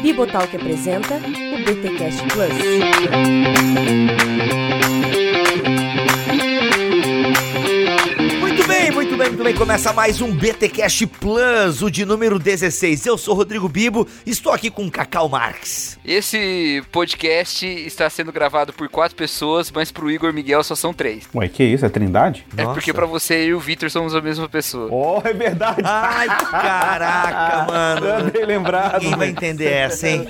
Bibotalk apresenta o BTcast Plus. Muito bem, muito bem. Começa mais um BTcast Plus, o de número 16. Eu sou Rodrigo Bibo, estou aqui com Cacau Marques. Esse podcast está sendo gravado por quatro pessoas, mas pro Igor Miguel só são três. Ué, que isso? É Trindade? É porque pra você e o Vitor somos a mesma pessoa. Oh, é verdade. Ai, caraca, mano. Eu bem lembrado. Ninguém vai entender essa, hein?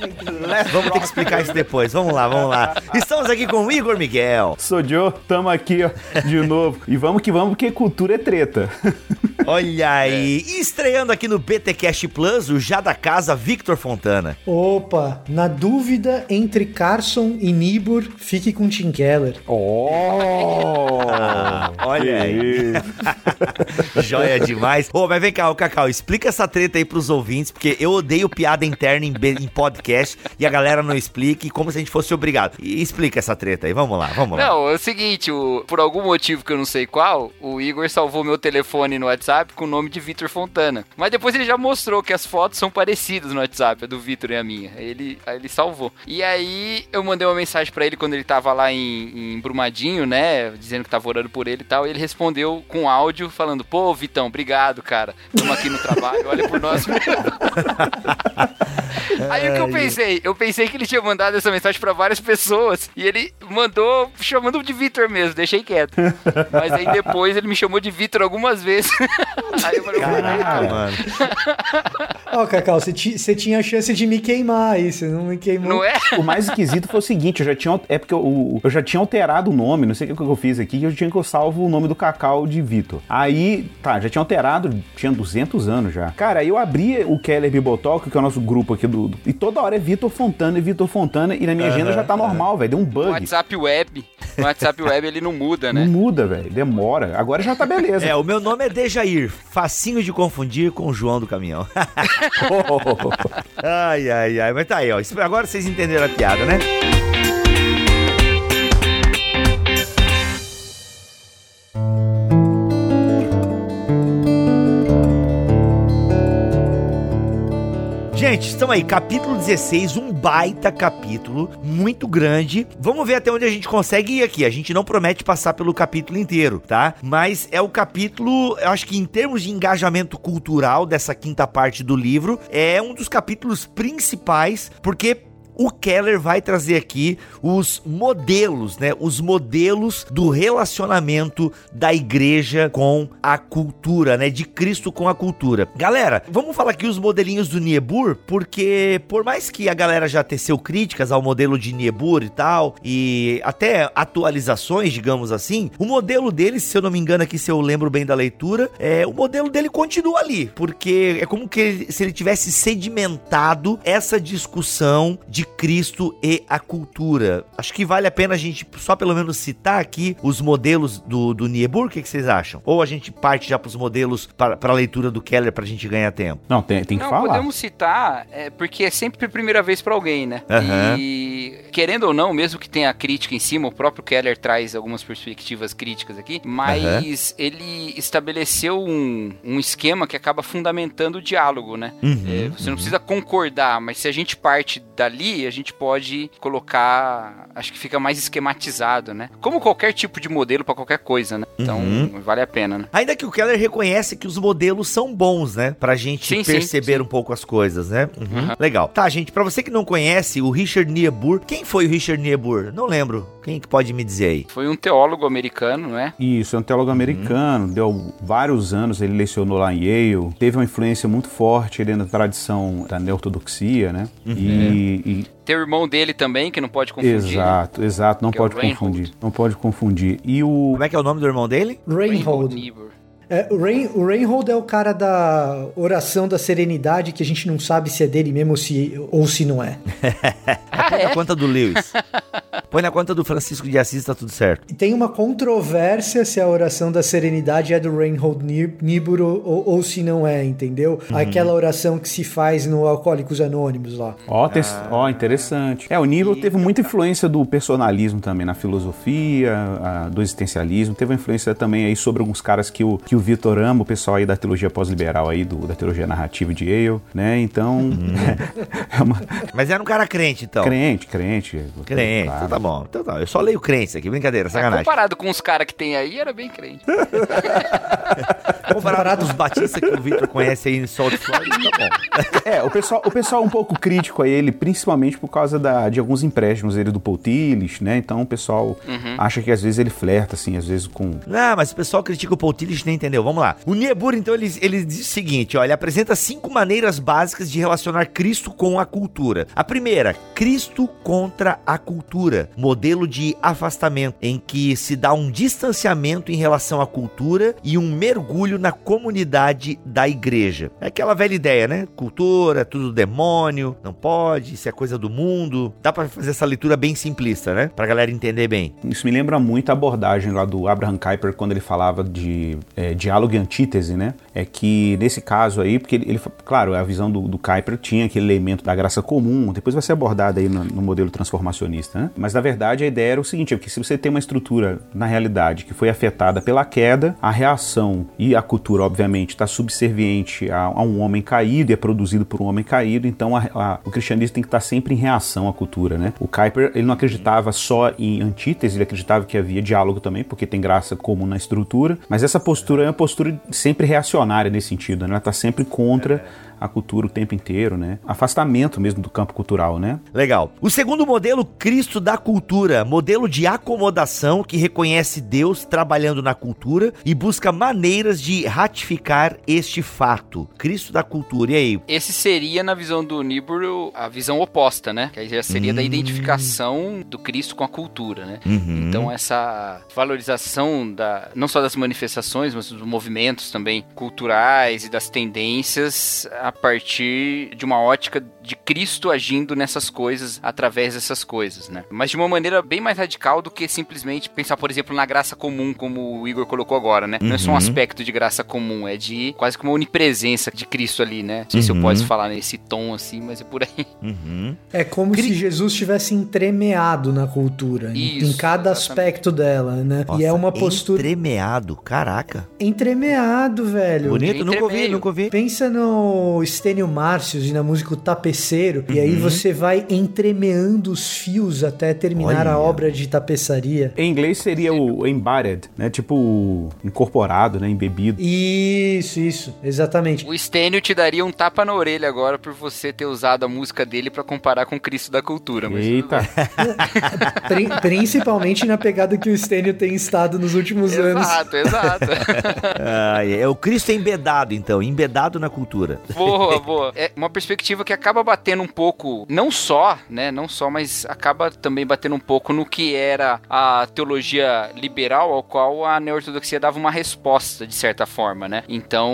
Vamos ter que explicar isso depois. Vamos lá, vamos lá. Estamos aqui com o Igor Miguel. Sou Joe, tamo aqui ó, de novo. E vamos que vamos, porque cultura é treta. Olha aí. E estreando aqui no BTcast Plus, o já da casa Victor Fontana. Opa, na dúvida entre Carson e Nibur, fique com Tim Keller. Oh! olha aí. Joia demais. Ô, mas vem cá, ô Cacau, explica essa treta aí pros ouvintes, porque eu odeio piada interna em, em podcast e a galera não explica, e como se a gente fosse obrigado. E explica essa treta aí, vamos lá, vamos lá. Não, é o seguinte, o- por algum motivo que eu não sei qual, o Igor salvou meu telefone no WhatsApp com o nome de Vitor Fontana. Mas depois ele já mostrou que as fotos são parecidas no WhatsApp, a do Vitor e a minha. Aí ele, aí ele salvou. E aí eu mandei uma mensagem pra ele quando ele tava lá em, em Brumadinho, né? Dizendo que tava orando por ele e tal. E ele respondeu com áudio falando: Pô, Vitão, obrigado, cara. Tamo aqui no trabalho, olha por nós mesmo. Aí o que eu pensei? Eu pensei que ele tinha mandado essa mensagem pra várias pessoas e ele mandou chamando de Vitor mesmo, deixei quieto. Mas aí depois ele me chamou de Vitor algumas vezes. aí eu falei, Caraca, mano. Ó, Cacau, você ti- você tinha a chance de me queimar aí, você não me queimou. não é? O mais esquisito foi o seguinte, eu já tinha. É porque eu, eu já tinha alterado o nome, não sei o que eu fiz aqui, que eu tinha que eu salvo o nome do Cacau de Vitor. Aí, tá, já tinha alterado, tinha 200 anos já. Cara, aí eu abri o Keller Bibotalk, que é o nosso grupo aqui do. do- e toda hora é Vitor Fontana e Vitor Fontana, e na minha agenda já tá normal, velho. Deu um bug. WhatsApp Web. O WhatsApp Web ele não muda, Não né? muda, velho. Demora. Agora já tá beleza. É, o meu nome é Dejair, facinho de confundir com o João do caminhão. ai, ai, ai, mas tá aí, ó. Agora vocês entenderam a piada, né? Gente, estamos aí, capítulo 16, um baita capítulo, muito grande. Vamos ver até onde a gente consegue ir aqui. A gente não promete passar pelo capítulo inteiro, tá? Mas é o capítulo, eu acho que em termos de engajamento cultural dessa quinta parte do livro, é um dos capítulos principais, porque o Keller vai trazer aqui os modelos, né? Os modelos do relacionamento da igreja com a cultura, né? De Cristo com a cultura. Galera, vamos falar aqui os modelinhos do Niebuhr, porque por mais que a galera já teceu críticas ao modelo de Niebuhr e tal, e até atualizações, digamos assim, o modelo dele, se eu não me engano aqui, se eu lembro bem da leitura, é o modelo dele continua ali, porque é como que ele- se ele tivesse sedimentado essa discussão de Cristo e a cultura. Acho que vale a pena a gente só pelo menos citar aqui os modelos do, do Niebuhr, o que, que vocês acham? Ou a gente parte já para os modelos para a leitura do Keller para a gente ganhar tempo? Não, tem, tem que Não, falar. podemos citar, é, porque é sempre a primeira vez pra alguém, né? Aham. E querendo ou não, mesmo que tenha crítica em cima, o próprio Keller traz algumas perspectivas críticas aqui, mas ele estabeleceu um, um esquema que acaba fundamentando o diálogo, né? Uhum, É, você não precisa concordar, mas se a gente parte dali, a gente pode colocar, acho que fica mais esquematizado, né? Como qualquer tipo de modelo pra qualquer coisa, né? Então, Uhum. vale a pena, né? Ainda que o Keller reconhece que os modelos são bons, né? Pra gente Sim, sim, perceber sim. um pouco as coisas, né? Uhum. Legal. Tá, gente, pra você que não conhece o Richard Niebuhr, quem foi o Richard Niebuhr? Não lembro. Quem que pode me dizer aí? Foi um teólogo americano, não é? Isso, é um teólogo americano, deu vários anos, ele lecionou lá em Yale, teve uma influência muito forte ali na tradição da neortodoxia, né? E, e- Tem o irmão dele também, que não pode confundir. né? exato, exato, não Que é o pode Reinhold. confundir, não pode confundir. E o Como é que é o nome do irmão dele? Reinhold. Niebuhr. É, o, Rein, o Reinhold é o cara da oração da serenidade que a gente não sabe se é dele mesmo ou se, ou se não é. Ah, é? na conta do Lewis. Põe na conta do Francisco de Assis, tá tudo certo. E tem uma controvérsia se a oração da serenidade é do Reinhold Niebuhr ou, ou se não é, entendeu? Aquela oração que se faz no Alcoólicos Anônimos lá. Ó, te- ó, interessante. É, o Nível teve muita influência do personalismo também na filosofia, a- do existencialismo. Teve uma influência também aí sobre alguns caras que o, que o Vitor ama, o pessoal aí da teologia pós-liberal aí, do, da teologia narrativa de Yale, né? Então, é uma Mas era um cara crente, então. crente, crente. Crente, claro. tá bom. Então tá, eu só leio crente aqui, brincadeira, sacanagem. Comparado com os caras que tem aí, era bem crente. Comparado com os batistas que o Victor conhece aí em Salt Florida, tá bom. É, o pessoal, o pessoal é um pouco crítico a ele, principalmente por causa da, de alguns empréstimos dele do Paul Tillich, né? Então o pessoal acha que às vezes ele flerta, assim, às vezes com. Não, mas o pessoal critica o Paul Tillich, nem entendeu. Vamos lá. O Niebuhr, então, ele, ele diz o seguinte, ó, ele apresenta cinco maneiras básicas de relacionar Cristo com a cultura. A primeira, Cristo contra a cultura. Modelo de afastamento, em que se dá um distanciamento em relação à cultura e um mergulho na comunidade da igreja. É aquela velha ideia, né? Cultura, tudo demônio, não pode, isso é coisa do mundo. Dá pra fazer essa leitura bem simplista, né? Pra galera entender bem. Isso me lembra muito a abordagem lá do Abraham Kuyper quando ele falava de é, diálogo e antítese, né? É que nesse caso aí, porque ele, ele claro, a visão do, do Kuyper tinha aquele elemento da graça comum, depois vai ser abordado aí no, no modelo transformacionista, né? Mas na verdade a ideia era o seguinte, é que se você tem uma estrutura na realidade que foi afetada pela queda, a reação e a cultura, obviamente, está subserviente a, a um homem caído e é produzido por um homem caído, então a- a- o cristianismo tem que estar sempre em reação à cultura, né? O Kuyper, ele não acreditava só em antítese, ele acreditava que havia diálogo também, porque tem graça comum na estrutura, mas essa postura é uma postura sempre reacionária nesse sentido, né? Ela está sempre contra a cultura o tempo inteiro, né? Afastamento mesmo do campo cultural, né? Legal. O segundo modelo, Cristo da cultura, modelo de acomodação que reconhece Deus trabalhando na cultura e busca maneiras de ratificar este fato. Cristo da cultura. E aí? Esse seria, na visão do Niebuhr, a visão oposta, né? Que aí já seria da Hum. identificação do Cristo com a cultura, né? Uhum. Então essa valorização da não só das manifestações, mas dos movimentos também culturais e das tendências a partir de uma ótica de Cristo agindo nessas coisas através dessas coisas, né? Mas de uma maneira bem mais radical do que simplesmente pensar, por exemplo, na graça comum, como o Igor colocou agora, né? Não é só um Uhum. aspecto de graça comum, é de quase que uma onipresença de Cristo ali, né? Não sei se eu Uhum. posso falar nesse tom assim, mas é por aí. Uhum. É como Cri- se Jesus tivesse entremeado na cultura, em- em Isso, cada exatamente. aspecto dela, né? Nossa, e é uma postura Entremeado. Caraca. entremeado, velho. Bonito, nunca ouvi, nunca ouvi. Pensa no Stênio Márcios e na música O Tapeceiro, e Uhum. aí você vai entremeando os fios até terminar a Olha. obra de tapeçaria. Em inglês seria o embodied, né? Tipo o incorporado, né? Embebido. Isso, isso, exatamente. O Stênio te daria um tapa na orelha agora por você ter usado a música dele pra comparar com Cristo da cultura, mas Eita, Pri- principalmente na pegada que o Stênio tem estado nos últimos anos. Exato, exato. Ah, é o Cristo embedado, então. Embedado na cultura. boa, boa. É uma perspectiva que acaba batendo um pouco, não só, né, não só, mas acaba também batendo um pouco no que era a teologia liberal ao qual a neortodoxia dava uma resposta, de certa forma, né? Então,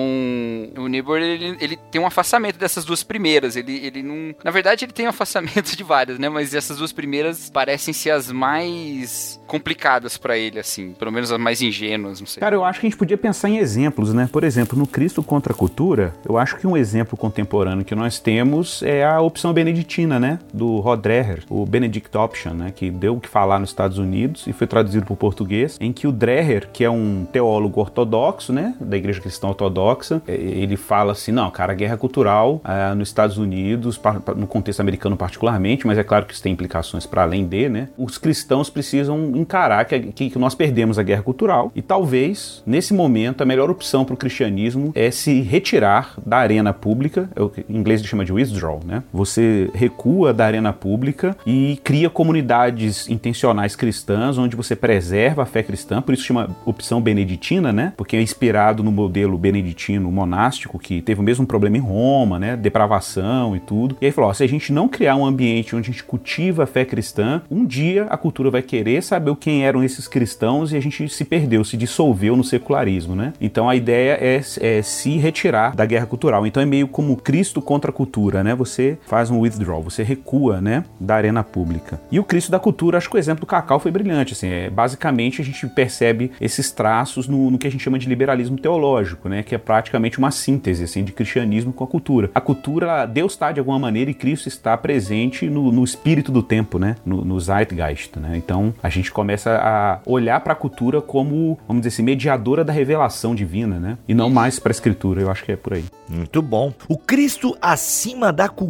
o Niebuhr, ele, ele tem um afastamento dessas duas primeiras, ele, ele não... Na verdade, ele tem um afastamento de várias, né? Mas essas duas primeiras parecem ser as mais complicadas pra ele, assim, pelo menos as mais ingênuas, não sei. Cara, eu acho que a gente podia pensar em exemplos, né? Por exemplo, no Cristo contra a cultura, eu acho que um exemplo contemporâneo que nós temos é a opção beneditina, né? Do Rod Dreher, o Benedict Option, né? Que deu o que falar nos Estados Unidos e foi traduzido para o português, em que o Dreher, que é um teólogo ortodoxo, né? Da Igreja Cristã Ortodoxa, ele fala assim, não, cara, a guerra cultural ah, nos Estados Unidos, no contexto americano particularmente, mas é claro que isso tem implicações para além de, né? Os cristãos precisam encarar que, que, nós perdemos a guerra cultural e talvez, nesse momento, a melhor opção para o cristianismo é se retirar da arena pública, é em inglês ele chama de withdrawal, né? Você recua da arena pública e cria comunidades intencionais cristãs onde você preserva a fé cristã, por isso chama opção beneditina, né? Porque é inspirado no modelo beneditino monástico que teve o mesmo problema em Roma, né? Depravação e tudo. E aí falou, ó, se a gente não criar um ambiente onde a gente cultiva a fé cristã, um dia a cultura vai querer saber quem eram esses cristãos e a gente se perdeu, se dissolveu no secularismo, né? Então a ideia é, é se retirar da guerra cultural. Então é meio meio como Cristo contra a cultura, né? Você faz um withdrawal, você recua, né, da arena pública. E o Cristo da cultura, acho que o exemplo do Cacau foi brilhante, assim, é, basicamente a gente percebe esses traços no, no, que a gente chama de liberalismo teológico, né, que é praticamente uma síntese, assim, de cristianismo com a cultura. A cultura, Deus está de alguma maneira e Cristo está presente no, no espírito do tempo, né, no, no Zeitgeist, né. Então a gente começa a olhar para a cultura como, vamos dizer assim, mediadora da revelação divina, né, e não mais para a escritura. Eu acho que é por aí. Muito bom. O Cristo acima da cultura,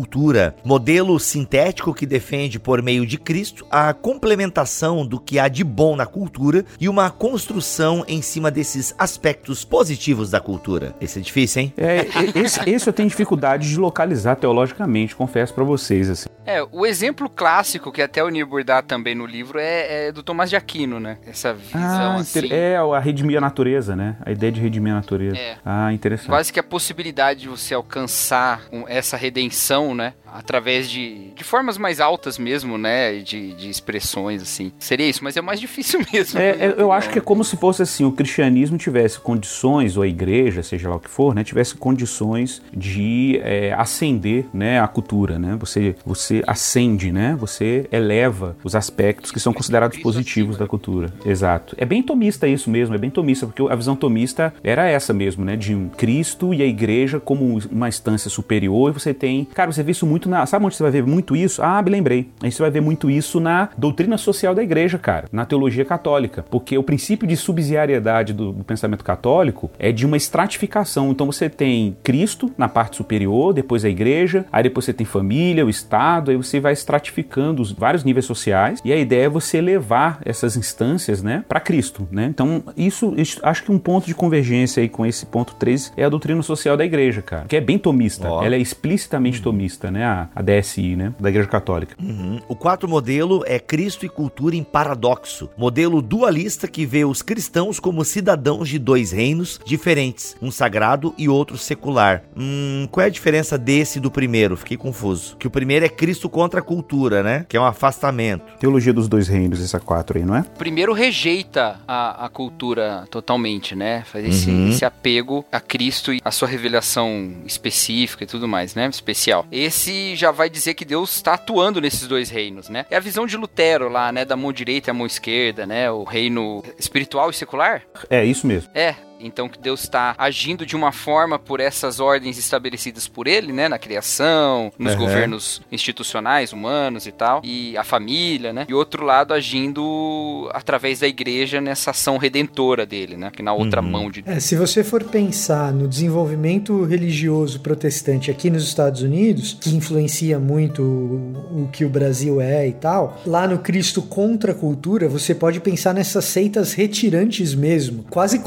modelo sintético que defende por meio de Cristo a complementação do que há de bom na cultura e uma construção em cima desses aspectos positivos da cultura. Esse é difícil, hein? É, esse, esse eu tenho dificuldade de localizar teologicamente, confesso para vocês assim. É, o exemplo clássico que até o Niebuhr dá também no livro é, é do Tomás de Aquino, né? Essa visão ah, assim. É, a redimir a natureza, né? A ideia de redimir a natureza. É. Ah, interessante. Quase que a possibilidade de você alcançar essa redenção, né? através de, de formas mais altas mesmo, né? De, de expressões, assim. Seria isso, mas é mais difícil mesmo. É, né? eu acho que é como se fosse assim, o cristianismo tivesse condições, ou a igreja, seja lá o que for, né? Tivesse condições de é, ascender, né? A cultura, né? Você, você ascende, né? Você eleva os aspectos que são considerados positivos da cultura. Exato. É bem tomista isso mesmo, é bem tomista, porque a visão tomista era essa mesmo, né? De um Cristo e a igreja como uma instância superior, e você tem... Cara, você vê isso muito na. Sabe onde você vai ver muito isso? Ah, me lembrei. Aí você vai ver muito isso na doutrina social da igreja, cara, na teologia católica. Porque o princípio de subsidiariedade do, do pensamento católico é de uma estratificação. Então você tem Cristo na parte superior, depois a igreja, aí depois você tem família, o Estado, aí você vai estratificando os vários níveis sociais. E a ideia é você levar essas instâncias, né, para Cristo, né? Então, isso, isso, acho que um ponto de convergência aí com esse ponto 3 é a doutrina social da igreja, cara, que é bem tomista. Oh. Ela é explicitamente tomista, né? a, DSI, né? Da Igreja Católica. Uhum. O quarto modelo é Cristo e cultura em paradoxo. Modelo dualista que vê os cristãos como cidadãos de dois reinos diferentes, um sagrado e outro secular. Hum, qual é a diferença desse do primeiro? Fiquei confuso. Que o primeiro é Cristo contra a cultura, né? Que é um afastamento. Teologia dos dois reinos, essa quatro aí, não é? O primeiro rejeita a, a cultura totalmente, né? Faz esse, uhum. esse apego a Cristo e a sua revelação específica e tudo mais, né? Especial. Esse já vai dizer que Deus está atuando nesses dois reinos, né? É a visão de Lutero lá, né? Da mão direita e a mão esquerda, né? O reino espiritual e secular. É, isso mesmo. É, então que Deus está agindo de uma forma por essas ordens estabelecidas por ele, né, na criação, nos uhum. governos institucionais, humanos e tal, e a família, né? E outro lado agindo através da igreja nessa ação redentora dele, né, que na outra uhum. mão de é, se você for pensar no desenvolvimento religioso protestante aqui nos Estados Unidos, que influencia muito o, o que o Brasil é e tal, lá no Cristo contra a cultura, você pode pensar nessas seitas retirantes mesmo, quase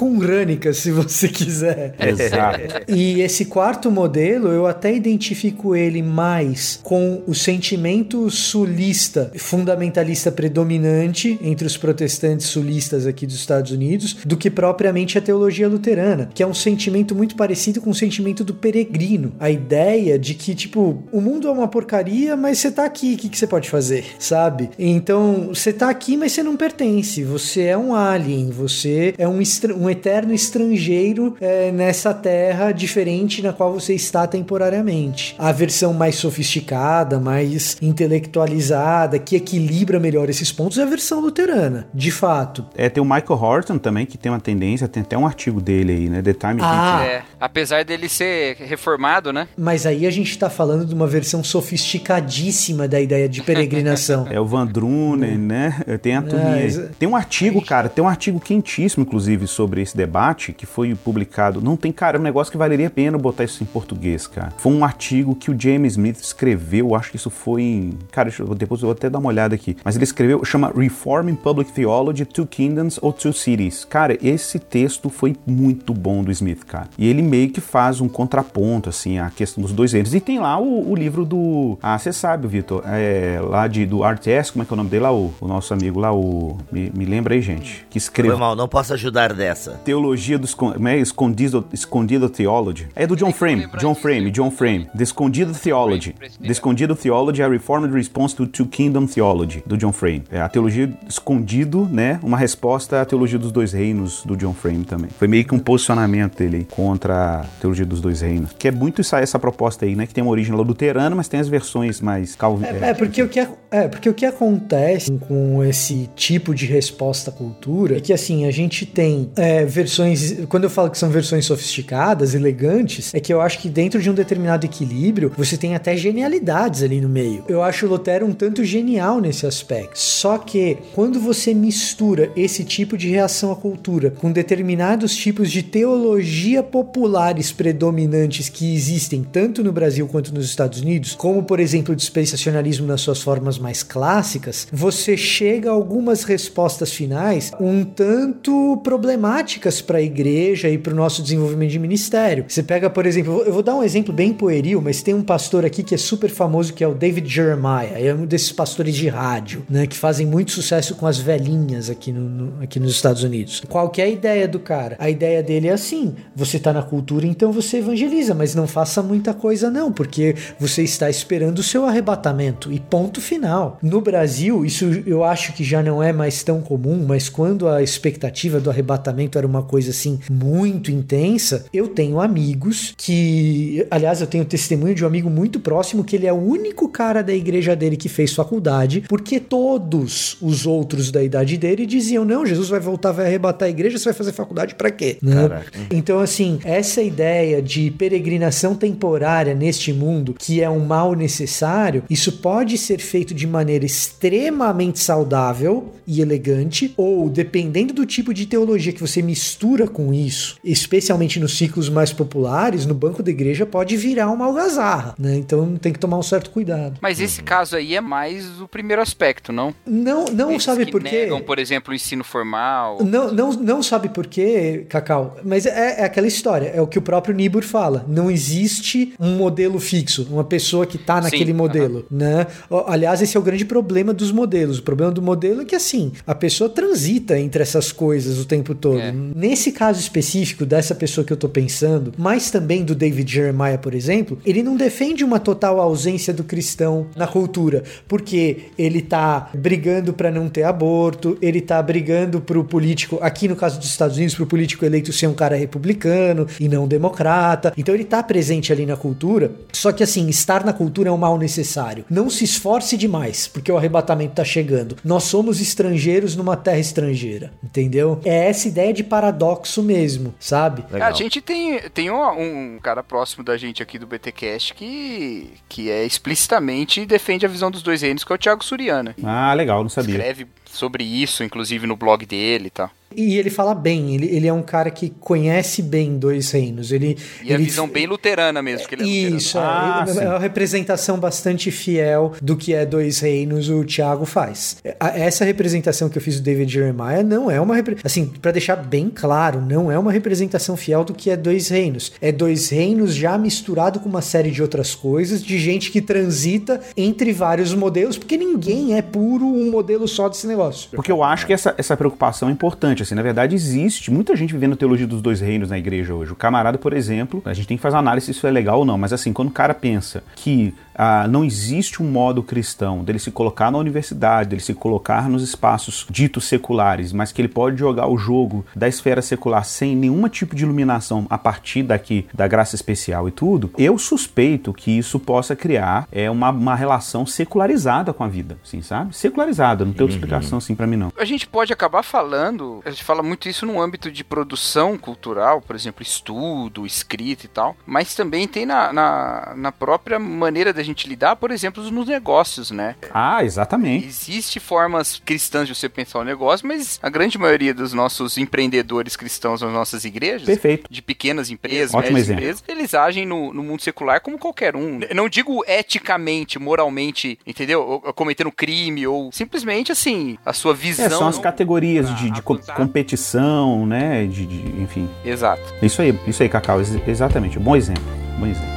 se você quiser. Exato. E esse quarto modelo, eu até identifico ele mais com o sentimento sulista, fundamentalista predominante entre os protestantes sulistas aqui dos Estados Unidos, do que propriamente a teologia luterana, que é um sentimento muito parecido com o sentimento do peregrino. A ideia de que, tipo, o mundo é uma porcaria, mas você tá aqui, o que, que você pode fazer? Sabe? Então, você tá aqui, mas você não pertence. Você é um alien, você é um, um eterno estrangeiro estrangeiro é, nessa terra diferente na qual você está temporariamente. A versão mais sofisticada, mais intelectualizada, que equilibra melhor esses pontos é a versão luterana, de fato. É, tem o Michael Horton também, que tem uma tendência, tem até um artigo dele aí, né? The Time ah. É, apesar dele ser reformado, né? Mas aí a gente está falando de uma versão sofisticadíssima da ideia de peregrinação. é o Van Drunen, né? Tem a é, Tem um artigo, cara, tem um artigo quentíssimo, inclusive, sobre esse debate que foi publicado. Não tem, cara, é um negócio que valeria a pena botar isso em português, cara. Foi um artigo que o James Smith escreveu, acho que isso foi em. Cara, eu, depois eu vou até dar uma olhada aqui. Mas ele escreveu, chama Reforming Public Theology, Two Kingdoms or Two Cities. Cara, esse texto foi muito bom do Smith, cara. E ele meio que faz um contraponto, assim, a questão dos dois reinos. E tem lá o, o livro do. Ah, você sabe, Vitor, é, lá de, do RTS, como é que é o nome dele lá? O, o nosso amigo lá, o. Me, me lembra aí, gente. Que escreveu. Mal, não posso ajudar dessa. Teologia do é, escondido, escondido theology. É do John Frame, John Frame, John Frame. The Escondido Theology. The Escondido Theology a Reformed Response to Two Kingdom Theology, do John Frame. É a teologia escondido, né? Uma resposta à teologia dos dois reinos do John Frame também. Foi meio que um posicionamento dele contra para teologia dos dois reinos, que é muito isso, essa proposta aí, né, que tem uma origem luterana, mas tem as versões mais calvin... É, é, porque o que é, é, porque o que acontece com esse tipo de resposta à cultura é que assim a gente tem é, versões, quando eu falo que são versões sofisticadas, elegantes, é que eu acho que dentro de um determinado equilíbrio você tem até genialidades ali no meio. Eu acho o Lutero um tanto genial nesse aspecto. Só que quando você mistura esse tipo de reação à cultura com determinados tipos de teologia populares predominantes que existem tanto no Brasil quanto nos Estados Unidos, como por exemplo o dispensacionalismo nas suas formas mais clássicas, você chega a algumas respostas finais um tanto problemáticas para a igreja e para o nosso desenvolvimento de ministério. Você pega, por exemplo, eu vou dar um exemplo bem pueril, mas tem um pastor aqui que é super famoso que é o David Jeremiah, é um desses pastores de rádio, né, que fazem muito sucesso com as velhinhas aqui, no, no, aqui nos Estados Unidos. Qual que é a ideia do cara? A ideia dele é assim: você tá na cultura, então você evangeliza, mas não faça muita coisa não, porque você está esperando o seu arrebatamento e ponto final. No Brasil, isso eu acho que já não é mais tão comum, mas quando a expectativa do arrebatamento era uma coisa assim muito intensa, eu tenho amigos que, aliás, eu tenho testemunho de um amigo muito próximo que ele é o único cara da igreja dele que fez faculdade, porque todos os outros da idade dele diziam: "Não, Jesus vai voltar, vai arrebatar a igreja, você vai fazer faculdade para quê?" Né? Então, assim, essa ideia de peregrinação temporária neste mundo, que é um mal necessário, isso pode ser feito de maneira extremamente saudável e elegante, ou dependendo do tipo de teologia que você mistura com isso, especialmente nos ciclos mais populares, no banco da igreja pode virar uma algazarra, né? Então tem que tomar um certo cuidado. Mas esse caso aí é mais o primeiro aspecto, não? Não, não Esses sabe por quê? negam, por exemplo, o ensino formal. Não, não, não sabe por quê, Cacau, mas é, é aquela história, é o que o próprio Niebuhr fala. Não existe um modelo fixo, uma pessoa que tá naquele Sim, modelo, né? Aliás, esse é o grande problema dos modelos. O problema do modelo é que, assim, a pessoa transita entre essas coisas o tempo todo. É. Nesse caso específico dessa pessoa que eu tô pensando, mas também do David Jeremiah, por exemplo, ele não defende uma total ausência do cristão na cultura, porque ele tá brigando para não ter aborto, ele tá brigando pro político, aqui no caso dos Estados Unidos, pro político eleito ser um cara republicano e não democrata. Então ele tá presente ali na cultura, só que assim, estar na cultura é um mal necessário. Não se esforce demais, porque o arrebatamento tá chegando. Nós somos estrangeiros numa terra estrangeira, entendeu? É essa ideia de paradoxo mesmo, sabe? Legal. A gente tem, tem um, um cara próximo da gente aqui do BTcast que, que é explicitamente defende a visão dos dois reinos, que é o Thiago Suriana. Ah, legal, não sabia. Escreve sobre isso, inclusive no blog dele e tal. E ele fala bem, ele, ele é um cara que conhece bem dois reinos. Ele, E a ele visão bem luterana mesmo, porque ele é luterano. Isso, é, Ah, é sim. uma representação bastante fiel do que é Dois Reinos o Tiago faz. É, a- Essa representação que eu fiz do David Jeremiah não é uma assim, para deixar bem claro, não é uma representação fiel do que é Dois Reinos. É Dois Reinos já misturado com uma série de outras coisas, de gente que transita entre vários modelos, porque ninguém é puro um modelo só desse negócio. Porque eu acho que essa, essa preocupação é importante. Assim, na verdade, existe muita gente vivendo a teologia dos dois reinos na igreja hoje. O camarada, por exemplo, a gente tem que fazer análise se isso é legal ou não, mas assim, quando o cara pensa que ah, não existe um modo cristão dele se colocar na universidade, dele se colocar nos espaços ditos seculares, mas que ele pode jogar o jogo da esfera secular sem nenhum tipo de iluminação a partir daqui da graça especial e tudo, eu suspeito que isso possa criar é, uma, uma relação secularizada com a vida, assim, sabe? Secularizada, não tem outra explicação assim pra mim não. A gente pode acabar falando, a gente fala muito isso no âmbito de produção cultural, por exemplo, estudo, escrita e tal, mas também tem na, na, na própria maneira da gente lidar, por exemplo, nos negócios, né? Ah, exatamente. Existe formas cristãs de você pensar o negócio, mas a grande maioria dos nossos empreendedores cristãos nas nossas igrejas, Perfeito. de pequenas empresas, Ótimo médias exemplo. empresas, eles agem no, no mundo secular como qualquer um. Eu Não digo eticamente, moralmente, entendeu? Ou- cometendo crime, ou simplesmente assim, a sua visão. É, são as não- categorias de, de co- acusar. competição, né? De, de- enfim. Exato. Isso aí, isso aí, Cacau, ex- exatamente. Bom exemplo. Bom exemplo.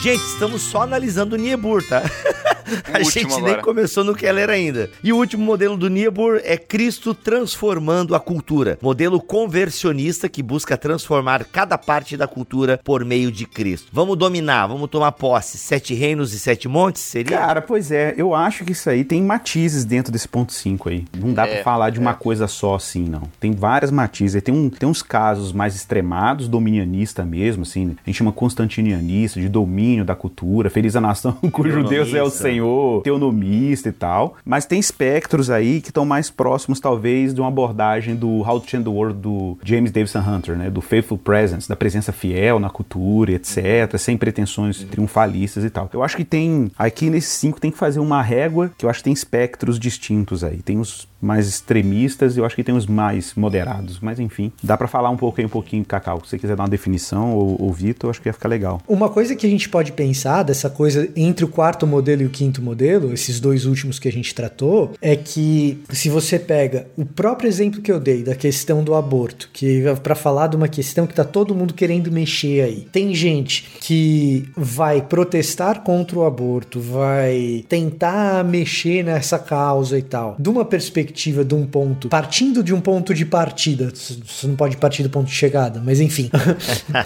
Gente, estamos só analisando o Niebuhr, tá? A gente nem começou no Keller ainda. E o último modelo do Niebuhr é Cristo transformando a cultura. Modelo conversionista que busca transformar cada parte da cultura por meio de Cristo. Vamos dominar, vamos tomar posse. Sete reinos e sete montes, seria? Cara, pois é. Eu acho que isso aí tem matizes dentro desse ponto 5 aí. Não dá é, pra falar de uma é. coisa só assim, não. Tem várias matizes. Tem, um, tem uns casos mais extremados, dominianista mesmo, assim. A gente chama constantinianista, de domínio da cultura. Feliz a nação cujo Deus é o Senhor. Teonomista e tal. Mas tem espectros aí que estão mais próximos, talvez, de uma abordagem do How to Change the World do James Davison Hunter, né? Do Faithful Presence, da presença fiel na cultura, etc. Sem pretensões triunfalistas e tal. Eu acho que tem, aqui nesses cinco, tem que fazer uma régua, que eu acho que tem espectros distintos aí. Tem os mais extremistas e eu acho que tem os mais moderados. Mas enfim, dá para falar um pouco aí, um pouquinho, Cacau. Se você quiser dar uma definição, ou, ou Vitor, acho que ia ficar legal. Uma coisa que a gente pode pensar dessa coisa entre o quarto modelo e o quinto modelo, esses dois últimos que a gente tratou, é que se você pega o próprio exemplo que eu dei da questão do aborto, que é para falar de uma questão que tá todo mundo querendo mexer aí. Tem gente que vai protestar contra o aborto, vai tentar mexer nessa causa e tal, de uma perspectiva de um ponto, partindo de um ponto de partida, você não pode partir do ponto de chegada, mas enfim,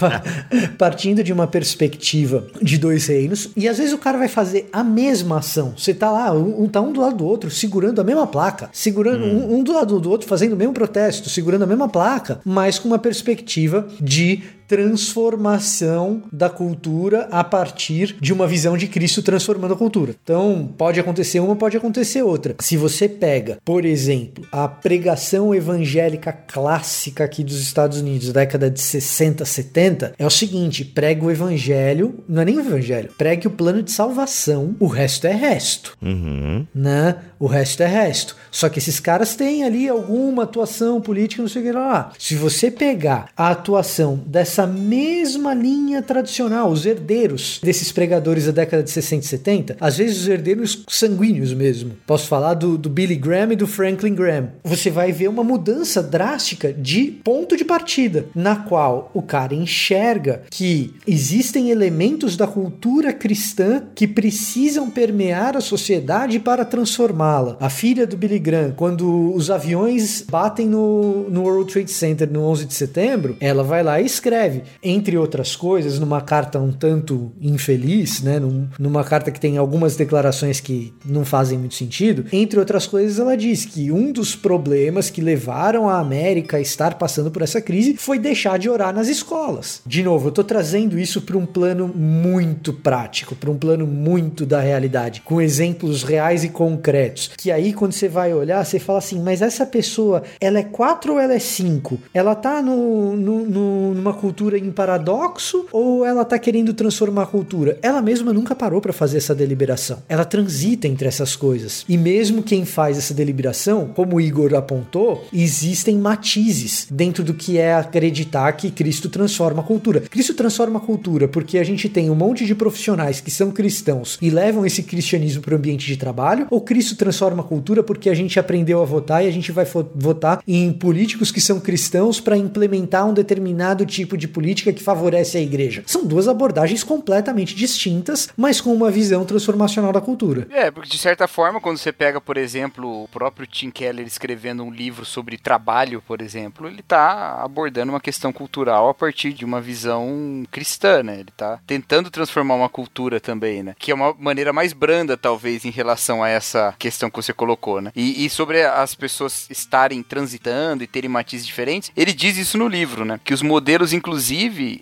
partindo de uma perspectiva de dois reinos, e às vezes o cara vai fazer a mesma ação. Você tá lá, um, tá um do lado do outro, segurando a mesma placa, segurando hum. um, um do lado do outro, fazendo o mesmo protesto, segurando a mesma placa, mas com uma perspectiva de transformação da cultura a partir de uma visão de Cristo transformando a cultura. Então, pode acontecer uma, pode acontecer outra. Se você pega, por exemplo, a pregação evangélica clássica aqui dos Estados Unidos, década de 60, 70, é o seguinte: prega o evangelho, não é nem o evangelho, pregue o plano de salvação, o resto é resto. Uhum. Né? O resto é resto. Só que esses caras têm ali alguma atuação política, não sei o que lá. Se você pegar a atuação dessa mesma linha tradicional, os herdeiros desses pregadores da década de 60 e 70, às vezes os herdeiros sanguíneos mesmo. Posso falar do, do Billy Graham e do Franklin Graham. Você vai ver uma mudança drástica de ponto de partida, na qual o cara enxerga que existem elementos da cultura cristã que precisam permear a sociedade para transformar a filha do Billy Graham, quando os aviões batem no, no World Trade Center no 11 de setembro, ela vai lá e escreve, entre outras coisas, numa carta um tanto infeliz, né, num, numa carta que tem algumas declarações que não fazem muito sentido, entre outras coisas, ela diz que um dos problemas que levaram a América a estar passando por essa crise foi deixar de orar nas escolas. De novo, eu estou trazendo isso para um plano muito prático, para um plano muito da realidade, com exemplos reais e concretos que aí quando você vai olhar, você fala assim, mas essa pessoa, ela é 4 ou ela é 5? Ela tá no, no, no, numa cultura em paradoxo ou ela tá querendo transformar a cultura? Ela mesma nunca parou para fazer essa deliberação. Ela transita entre essas coisas. E mesmo quem faz essa deliberação, como o Igor apontou, existem matizes dentro do que é acreditar que Cristo transforma a cultura. Cristo transforma a cultura porque a gente tem um monte de profissionais que são cristãos e levam esse cristianismo para o ambiente de trabalho, ou Cristo transforma a cultura porque a gente aprendeu a votar e a gente vai votar em políticos que são cristãos para implementar um determinado tipo de política que favorece a igreja. São duas abordagens completamente distintas, mas com uma visão transformacional da cultura. É, porque de certa forma, quando você pega, por exemplo, o próprio Tim Keller escrevendo um livro sobre trabalho, por exemplo, ele está abordando uma questão cultural a partir de uma visão cristã, né? Ele está tentando transformar uma cultura também, né? Que é uma maneira mais branda, talvez, em relação a essa questão questão que você colocou, né? E, e, sobre as pessoas estarem transitando e terem matizes diferentes, ele diz isso no livro, né? Que os modelos, inclusive,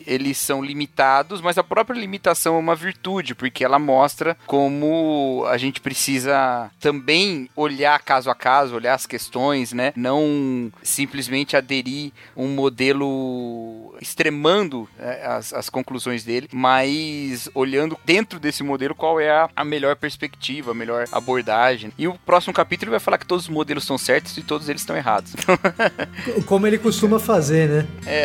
eles são limitados, mas a própria limitação é uma virtude, porque ela mostra como a gente precisa também olhar caso a caso, olhar as questões, né? Não simplesmente aderir um modelo extremando é, as, as conclusões dele, mas olhando dentro desse modelo qual é a, a melhor perspectiva, a melhor abordagem. E o próximo capítulo vai falar que todos os modelos estão certos e todos eles estão errados. Como ele costuma fazer, né? É.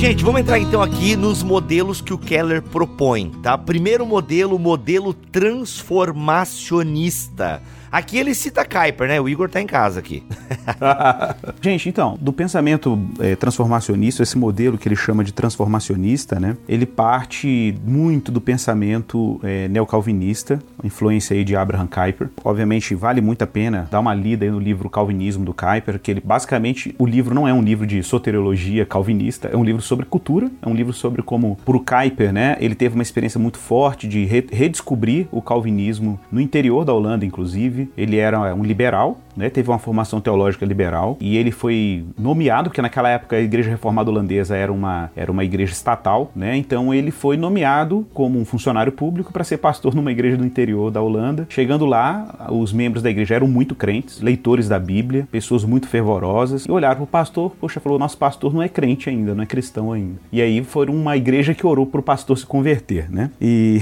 Gente, vamos entrar então aqui nos modelos que o Keller propõe, tá? Primeiro modelo, modelo transformacionista. Aqui ele cita Kuiper, né? O Igor tá em casa aqui. Gente, então, do pensamento é, transformacionista, esse modelo que ele chama de transformacionista, né? Ele parte muito do pensamento é, neocalvinista, influência aí de Abraham Kuyper. Obviamente, vale muito a pena dar uma lida aí no livro Calvinismo do Kuyper, que ele basicamente, o livro não é um livro de soteriologia calvinista, é um livro sobre cultura, é um livro sobre como, pro Kuyper, né? Ele teve uma experiência muito forte de re redescobrir o calvinismo no interior da Holanda, inclusive, ele era um liberal, né, teve uma formação teológica liberal e ele foi nomeado, porque naquela época a Igreja Reformada Holandesa era uma, era uma igreja estatal, né, então ele foi nomeado como um funcionário público para ser pastor numa igreja do interior da Holanda. Chegando lá, os membros da igreja eram muito crentes, leitores da Bíblia, pessoas muito fervorosas, e olharam para o pastor, poxa, falou, nosso pastor não é crente ainda, não é cristão ainda. E aí foi uma igreja que orou para o pastor se converter, né? E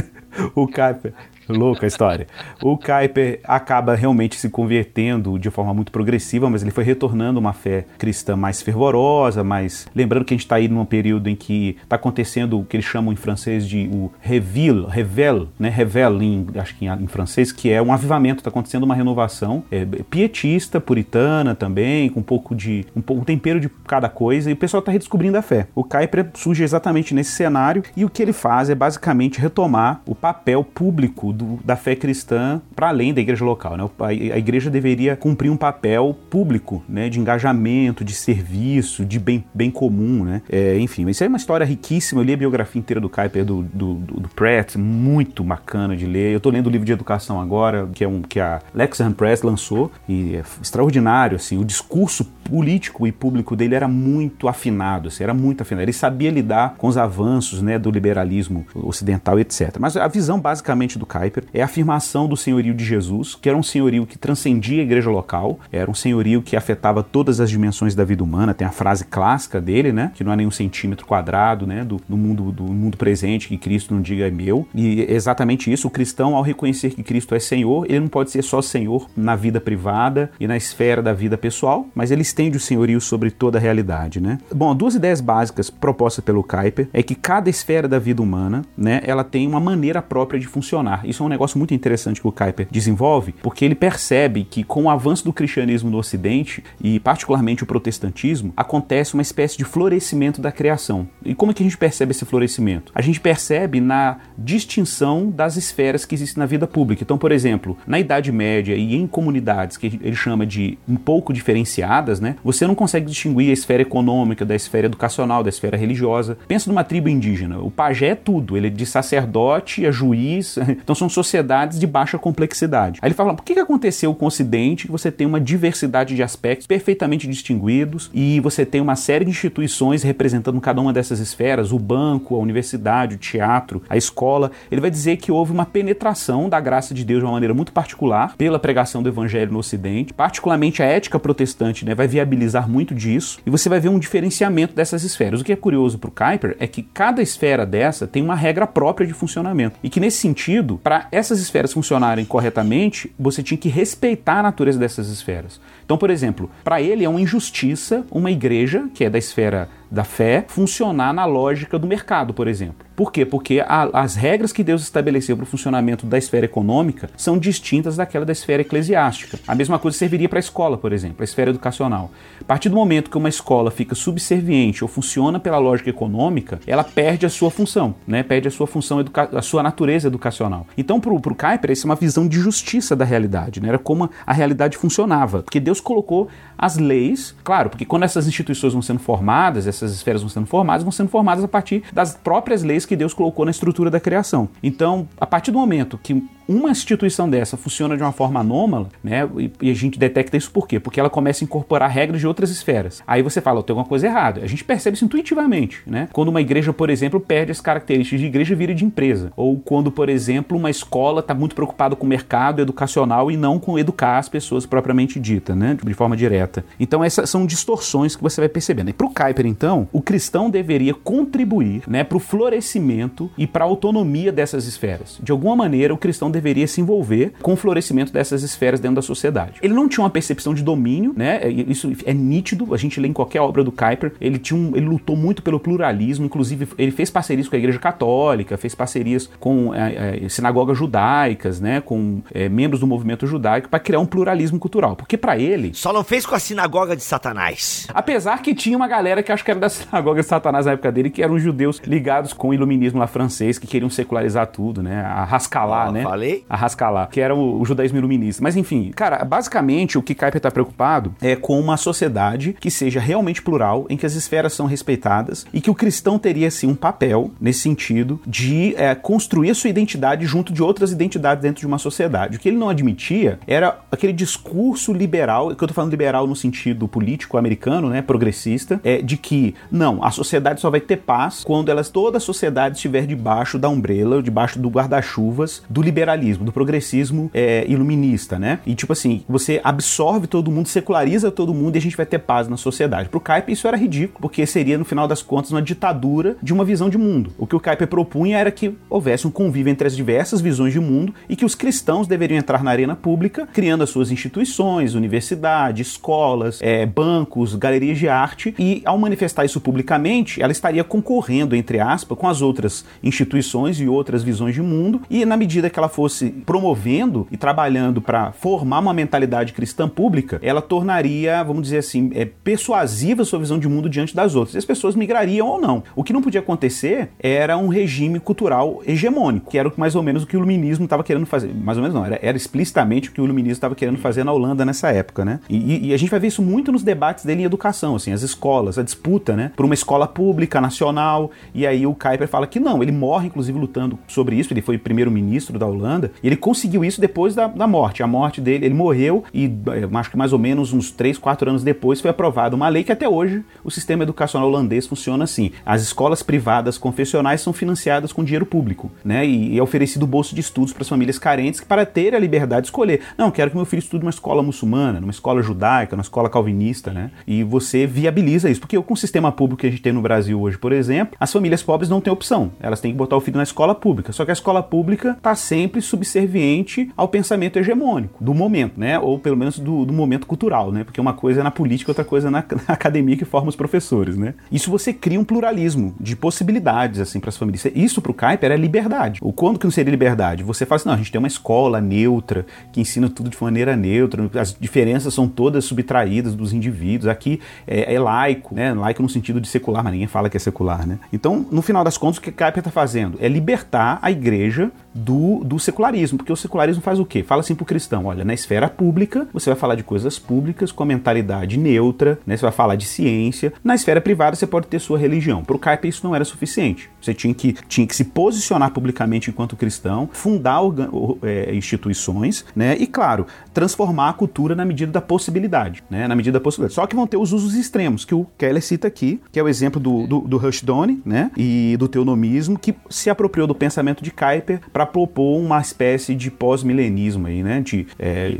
o Kuiper Louca a história. O Kuiper acaba realmente se convertendo de forma muito progressiva, mas ele foi retornando uma fé cristã mais fervorosa, mais. Lembrando que a gente está aí num período em que está acontecendo o que eles chamam em francês de o reveal, revel, né? Revel, em, acho que em, em francês, que é um avivamento, está acontecendo uma renovação é, pietista, puritana também, com um pouco de. um, um tempero de cada coisa, e o pessoal está redescobrindo a fé. O Kuiper surge exatamente nesse cenário, e o que ele faz é basicamente retomar o papel público do, da fé cristã para além da igreja local. Né? A, a, igreja deveria cumprir um papel público, né? de engajamento, de serviço, de bem, bem comum. Né? É, enfim, isso é uma história riquíssima. Eu li a biografia inteira do Kuiper, do, do, do, Pratt, muito bacana de ler. Eu estou lendo o livro de educação agora, que é um que a Lexham Press lançou, e é extraordinário. Assim, o discurso político e público dele era muito afinado, assim, era muito afinado. Ele sabia lidar com os avanços né, do liberalismo ocidental, etc. Mas a visão basicamente do É a afirmação do senhorio de Jesus, que era um senhorio que transcendia a igreja local, era um senhorio que afetava todas as dimensões da vida humana. Tem a frase clássica dele, né, que não há nenhum centímetro quadrado, né, do, do mundo do mundo presente que Cristo não diga é meu. E é exatamente isso, o cristão ao reconhecer que Cristo é Senhor, ele não pode ser só Senhor na vida privada e na esfera da vida pessoal, mas ele estende o senhorio sobre toda a realidade, né? Bom, duas ideias básicas propostas pelo Kuiper é que cada esfera da vida humana, né, ela tem uma maneira própria de funcionar. Isso é um negócio muito interessante que o Kuiper desenvolve, porque ele percebe que com o avanço do cristianismo no Ocidente, e particularmente o protestantismo, acontece uma espécie de florescimento da criação. E como é que a gente percebe esse florescimento? A gente percebe na distinção das esferas que existem na vida pública. Então, por exemplo, na Idade Média e em comunidades que ele chama de um pouco diferenciadas, né, você não consegue distinguir a esfera econômica da esfera educacional, da esfera religiosa. Pensa numa tribo indígena, o pajé é tudo, ele é de sacerdote a juiz, então são sociedades de baixa complexidade. Aí ele fala: por que, aconteceu com o Ocidente que você tem uma diversidade de aspectos perfeitamente distinguidos e você tem uma série de instituições representando cada uma dessas esferas, o banco, a universidade, o teatro, a escola? Ele vai dizer que houve uma penetração da graça de Deus de uma maneira muito particular pela pregação do evangelho no Ocidente, particularmente a ética protestante né, vai viabilizar muito disso e você vai ver um diferenciamento dessas esferas. O que é curioso para o Kuiper é que cada esfera dessa tem uma regra própria de funcionamento e que nesse sentido, para essas esferas funcionarem corretamente, você tinha que respeitar a natureza dessas esferas. Então, por exemplo, para ele é uma injustiça uma igreja, que é da esfera da fé, funcionar na lógica do mercado, por exemplo. Por quê? Porque a, as regras que Deus estabeleceu para o funcionamento da esfera econômica são distintas daquela da esfera eclesiástica. A mesma coisa serviria para a escola, por exemplo, a esfera educacional. A partir do momento que uma escola fica subserviente ou funciona pela lógica econômica, ela perde a sua função, né? perde a sua função, a sua natureza educacional. Então, para o Kuiper, isso é uma visão de justiça da realidade, né? era como a realidade funcionava. Porque Deus colocou as leis, claro, porque quando essas instituições vão sendo formadas, essas esferas vão sendo formadas, vão sendo formadas a partir das próprias leis que Deus colocou na estrutura da criação. Então, a partir do momento que uma instituição dessa funciona de uma forma anômala, né? E, e, a gente detecta isso por quê? Porque ela começa a incorporar regras de outras esferas. Aí você fala, oh, tem alguma coisa errada. A gente percebe isso intuitivamente, né? Quando uma igreja, por exemplo, perde as características de igreja vira de empresa. Ou quando, por exemplo, uma escola está muito preocupada com o mercado educacional e não com educar as pessoas propriamente dita, né? De forma direta. Então essas são distorções que você vai percebendo. E para o Kuiper, então, o cristão deveria contribuir, né, para o florescimento e para a autonomia dessas esferas. De alguma maneira, o cristão deveria deveria se envolver com o florescimento dessas esferas dentro da sociedade. Ele não tinha uma percepção de domínio, né? É, isso é nítido, a gente lê em qualquer obra do Kuyper. Ele, tinha um, ele lutou muito pelo pluralismo, inclusive ele fez parcerias com a Igreja Católica, fez parcerias com é, é, sinagogas judaicas, né? Com é, membros do movimento judaico para criar um pluralismo cultural. Porque para ele. Só não fez com a sinagoga de Satanás. Apesar que tinha uma galera que acho que era da sinagoga de Satanás na época dele, que eram judeus ligados com o iluminismo lá francês, que queriam secularizar tudo, né? A Rascalá, oh, né? Falei. A Rascalá, que era o, o, judaísmo iluminista. Mas enfim, cara, basicamente o que Kuyper está preocupado é com uma sociedade que seja realmente plural, em que as esferas são respeitadas e que o cristão teria, assim, um papel nesse sentido de é, construir a sua identidade junto de outras identidades dentro de uma sociedade. O que ele não admitia era aquele discurso liberal, que eu tô falando liberal no sentido político americano, né, progressista, é, de que, não, a sociedade só vai ter paz quando elas, toda a sociedade estiver debaixo da umbrella, debaixo do guarda-chuvas do liberalismo, do progressismo é, iluminista, né? E tipo assim, você absorve todo mundo, seculariza todo mundo e a gente vai ter paz na sociedade. Pro Kuyper isso era ridículo, porque seria no final das contas uma ditadura de uma visão de mundo. O que o Kuyper propunha era que houvesse um convívio entre as diversas visões de mundo e que os cristãos deveriam entrar na arena pública, criando as suas instituições, universidades, escolas, é, bancos, galerias de arte e ao manifestar isso publicamente, ela estaria concorrendo, entre aspas, com as outras instituições e outras visões de mundo, e na medida que ela fosse promovendo e trabalhando para formar uma mentalidade cristã pública, ela tornaria, vamos dizer assim, é, persuasiva a sua visão de mundo diante das outras. E as pessoas migrariam ou não. O que não podia acontecer era um regime cultural hegemônico, que era mais ou menos o que o iluminismo estava querendo fazer. Mais ou menos não, era, era explicitamente o que o iluminismo estava querendo fazer na Holanda nessa época, né? E, e, a gente vai ver isso muito nos debates dele em educação, assim, as escolas, a disputa, né, por uma escola pública, nacional, e aí o Kuyper fala que não, ele morre, inclusive, lutando sobre isso, ele foi primeiro-ministro da Holanda, e ele conseguiu isso depois da, da morte. A morte dele, ele morreu e eh, acho que mais ou menos uns 3, 4 anos depois foi aprovada uma lei que até hoje o sistema educacional holandês funciona assim. As escolas privadas confessionais são financiadas com dinheiro público, né? E, e é oferecido bolsa de estudos para as famílias carentes para ter a liberdade de escolher. Não, quero que meu filho estude numa escola muçulmana, numa escola judaica, numa escola calvinista, né? E você viabiliza isso, porque com o sistema público que a gente tem no Brasil hoje, por exemplo, as famílias pobres não têm opção. Elas têm que botar o filho na escola pública. Só que a escola pública está sempre subserviente ao pensamento hegemônico do momento, né? Ou pelo menos do, do momento cultural, né? Porque uma coisa é na política, outra coisa é na, na academia que forma os professores, né? Isso você cria um pluralismo de possibilidades, assim, para as famílias. Isso para o Kuiper é liberdade. O quando que não seria liberdade? Você fala assim, não, a gente tem uma escola neutra, que ensina tudo de maneira neutra, as diferenças são todas subtraídas dos indivíduos. Aqui é, é laico, né? Laico no sentido de secular, mas ninguém fala que é secular, né? Então, no final das contas, o que Kuiper está fazendo é libertar a igreja do, do secularismo, porque o secularismo faz o quê? Fala assim pro cristão, olha, na esfera pública, você vai falar de coisas públicas com a mentalidade neutra, né? Você vai falar de ciência. Na esfera privada, você pode ter sua religião. Pro Kuiper, isso não era suficiente. Você tinha que, tinha que se posicionar publicamente enquanto cristão, fundar é, instituições, né? E, claro, transformar a cultura na medida da possibilidade, né? Na medida da possibilidade. Só que vão ter os usos extremos, que o Keller cita aqui, que é o exemplo do, do, do né? E do teonomismo, que se apropriou do pensamento de Kuiper para propor uma espécie de pós-milenismo aí, né? De é,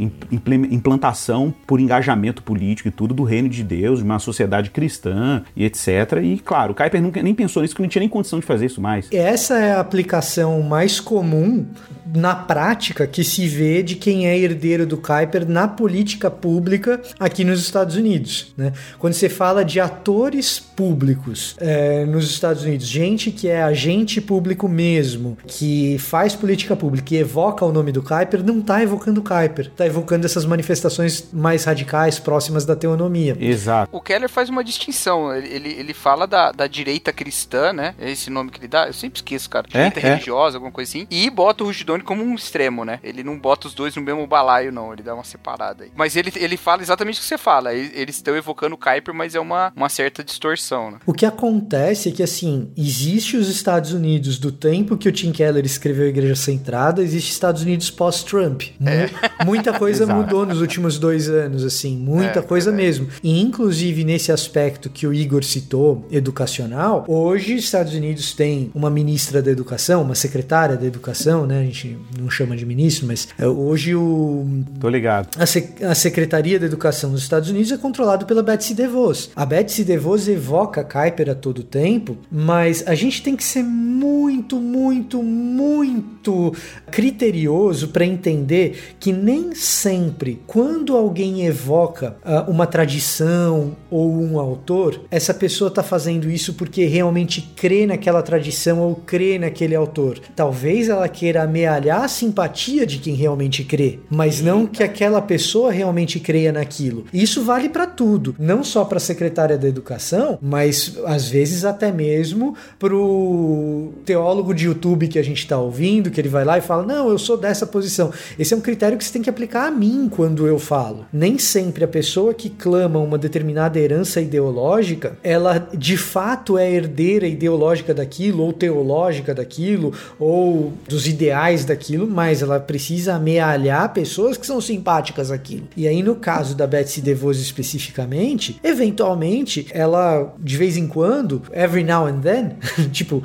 implantação por engajamento político e tudo do reino de Deus, de uma sociedade cristã e etc. E, claro, o Kuiper nunca nem pensou nisso, que não tinha nem condição de fazer isso mais. Essa é a aplicação mais comum na prática que se vê de quem é herdeiro do Kuiper na política pública aqui nos Estados Unidos. Né? Quando você fala de atores públicos é, nos Estados Unidos, gente que é agente público mesmo, que faz política pública e evoca o nome do Kuiper, não está evocando o Kuiper, está evocando essas manifestações mais radicais, próximas da teonomia. Exato. O Keller faz uma distinção, ele, ele fala da, da direita cristã, né? É esse nome que ele dá, eu sempre esqueço, cara. É, direita é, religiosa, alguma coisa assim, e bota o Rugidone como um extremo, né? Ele não bota os dois no mesmo balaio, não, ele dá uma separada aí. Mas ele, ele fala exatamente o que você fala, eles estão evocando o Kuiper, mas é uma, uma certa distorção, né? O que acontece é que, assim, existe os Estados Unidos do tempo que o Tim Keller escreveu Igreja Centrada, existe Estados Unidos pós-Trump. É. Muita coisa mudou nos últimos dois anos, assim, muita é, coisa é. mesmo. E, inclusive, nesse aspecto que o Igor citou, educacional, hoje Estados Unidos tem uma ministra da educação, uma secretária da educação, né? A gente gente não chama de ministro, mas é, hoje o Tô ligado. a, a Secretaria da Educação dos Estados Unidos é controlado pela Betsy DeVos. A Betsy DeVos evoca Kuiper a todo tempo, mas a gente tem que ser muito, muito, muito criterioso para entender que nem sempre, quando alguém evoca ah, uma tradição ou um autor, essa pessoa está fazendo isso porque realmente crê naquela tradição ou crê naquele autor. Talvez ela queira amealhar a simpatia de quem realmente crê, mas não que aquela pessoa realmente creia naquilo. Isso vale para tudo, não só para a secretária da educação, mas às vezes até mesmo pro teólogo de YouTube que a gente está ouvindo, que ele vai lá e fala: "Não, eu sou dessa posição". Esse é um critério que você tem que aplicar a mim quando eu falo. Nem sempre a pessoa que clama uma determinada herança ideológica, ela de fato é herdeira ideológica daquilo ou teológica daquilo ou dos ideais daquilo, mas ela precisa amealhar pessoas que são simpáticas àquilo. E aí no caso da Betsy DeVos especificamente, eventualmente ela de vez em quando, every now and then, tipo,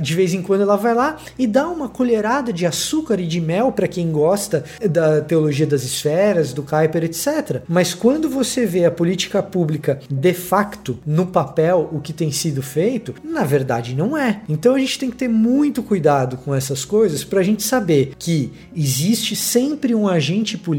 de vez em quando ela vai lá e dá uma colherada de açúcar e de mel para quem gosta da teologia das esferas, do Kuiper, etc. Mas quando você vê a política pública de facto no papel o que tem sido feito, na verdade não é. Então a gente tem que ter muito cuidado com essas coisas para a gente saber que existe sempre um agente político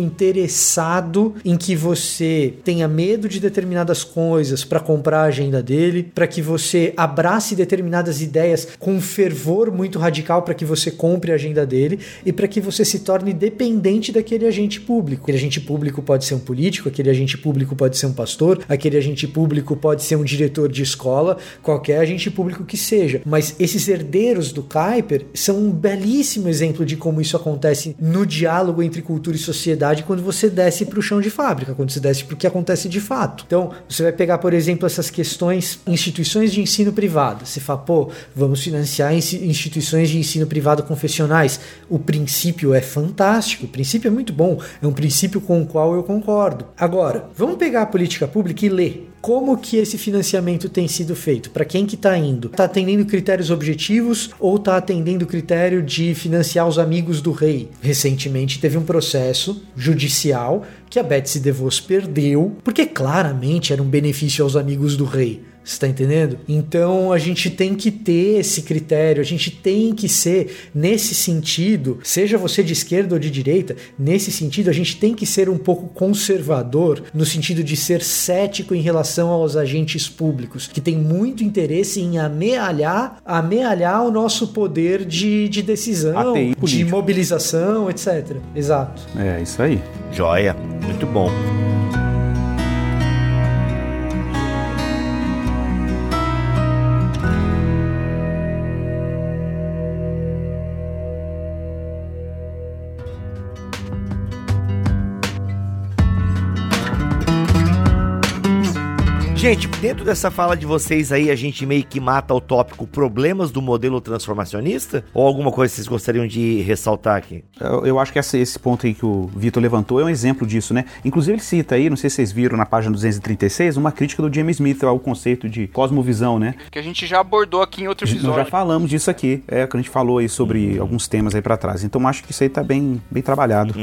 interessado em que você tenha medo de determinadas coisas para comprar a agenda dele, para que você abrace determinadas ideias com um fervor muito radical para que você compre a agenda dele e para que você se torne dependente daquele agente público. Aquele agente público pode ser um político, aquele agente público pode ser um pastor, aquele agente público pode ser um diretor de escola, qualquer agente público que seja. Mas esses herdeiros do Kuiper são um belíssimo exemplo de como isso acontece no diálogo entre cultura sociedade quando você desce para o chão de fábrica, quando você desce para o que acontece de fato. Então, você vai pegar, por exemplo, essas questões, instituições de ensino privado. Você fala, pô, vamos financiar instituições de ensino privado confessionais. O princípio é fantástico, o princípio é muito bom, é um princípio com o qual eu concordo. Agora, vamos pegar a política pública e ler. Como que esse financiamento tem sido feito? Para quem que está indo? Está atendendo critérios objetivos ou está atendendo o critério de financiar os amigos do rei? Recentemente teve um processo judicial que a Betsy DeVos perdeu porque claramente era um benefício aos amigos do rei. Você tá entendendo? Então a gente tem que ter esse critério, a gente tem que ser nesse sentido, seja você de esquerda ou de direita, nesse sentido a gente tem que ser um pouco conservador no sentido de ser cético em relação aos agentes públicos, que tem muito interesse em amealhar, amealhar o nosso poder de, de decisão, de mobilização, etc. Exato. É, isso aí. Joia, muito bom. Gente, dentro dessa fala de vocês aí, a gente meio que mata o tópico problemas do modelo transformacionista? Ou alguma coisa que vocês gostariam de ressaltar aqui? Eu, eu acho que essa- esse ponto aí que o Vitor levantou é um exemplo disso, né? Inclusive ele cita aí, não sei se vocês viram na página 236, uma crítica do James Smith ao conceito de cosmovisão, né? Que a gente já abordou aqui em outro Nós já episódio. falamos disso aqui, é, que a gente falou aí sobre alguns temas aí pra trás. Então acho que isso aí tá bem, bem trabalhado.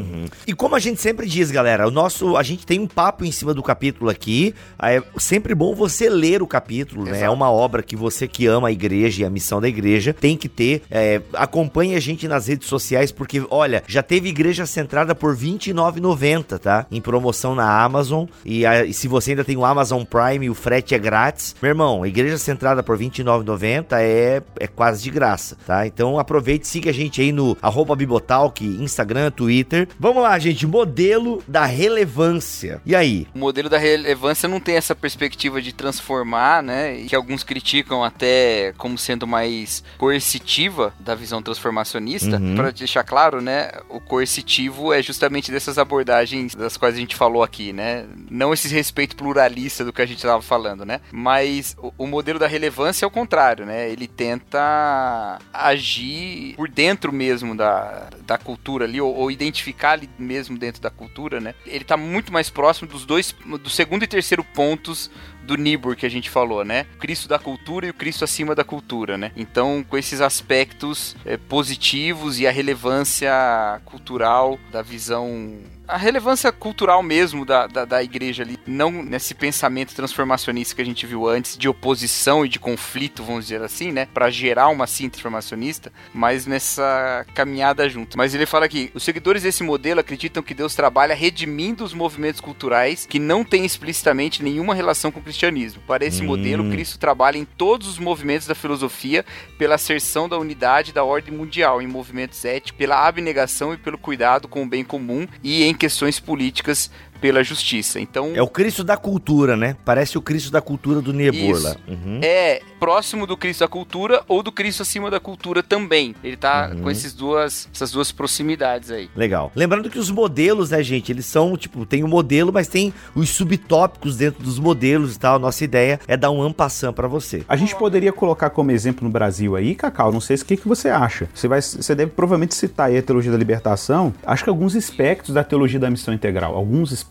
E como a gente sempre diz, galera, o nosso, a gente tem um papo em cima do capítulo aqui. É sempre bom você ler o capítulo, né? É uma obra que você que ama a igreja e a missão da igreja tem que ter. É, acompanhe a gente nas redes sociais porque, olha, já teve igreja centrada por R$ 29,90, tá? Em promoção na Amazon. E, a- e se você ainda tem o Amazon Prime, o frete é grátis. Meu irmão, igreja centrada por R$ 29,90 é, é quase de graça, tá? Então aproveite siga a gente aí no arroba Bibotalk, Instagram, Twitter. Vamos lá, gente. Modelo da relevância. E aí? O modelo da relevância não tem essa perspectiva de transformar, né? e Que alguns criticam até como sendo mais coercitiva da visão transformacionista. Uhum. Pra deixar claro, né? O coercitivo é justamente dessas abordagens das quais a gente falou aqui, né? Não esse respeito pluralista do que a gente estava falando, né? Mas o, o modelo da relevância é o contrário, né? Ele tenta agir por dentro mesmo da, da cultura ali, ou, ou identificar ali mesmo dentro da cultura, né? Ele tá muito mais próximo dos dois, do segundo e terceiro pontos do Nibor que a gente falou, né? O Cristo da cultura e o Cristo acima da cultura, né? Então, com esses aspectos é, positivos e a relevância cultural da visão a relevância cultural mesmo da, da, da, igreja ali, não nesse pensamento transformacionista que a gente viu antes, de oposição e de conflito, vamos dizer assim, né? Para gerar uma síntese transformacionista, mas nessa caminhada junto. Mas ele fala aqui: os seguidores desse modelo acreditam que Deus trabalha redimindo os movimentos culturais que não têm explicitamente nenhuma relação com o cristianismo. Para esse hum. modelo, Cristo trabalha em todos os movimentos da filosofia pela asserção da unidade da ordem mundial, em movimentos éticos, pela abnegação e pelo cuidado com o bem comum e em questões políticas pela justiça. Então é o Cristo da cultura, né? Parece o Cristo da cultura do Niebuhr lá. Uhum. É próximo do Cristo da cultura ou do Cristo acima da cultura também. Ele tá uhum. com esses duas, essas duas proximidades aí. Legal. Lembrando que os modelos, né, gente, eles são tipo tem o um modelo, mas tem os subtópicos dentro dos modelos e tal. Nossa ideia é dar um ampassão para você. A gente poderia colocar como exemplo no Brasil aí, Cacau. Não sei o que, que você acha. Você vai, você deve provavelmente citar aí a teologia da libertação. Acho que alguns aspectos da teologia da missão integral, alguns aspectos,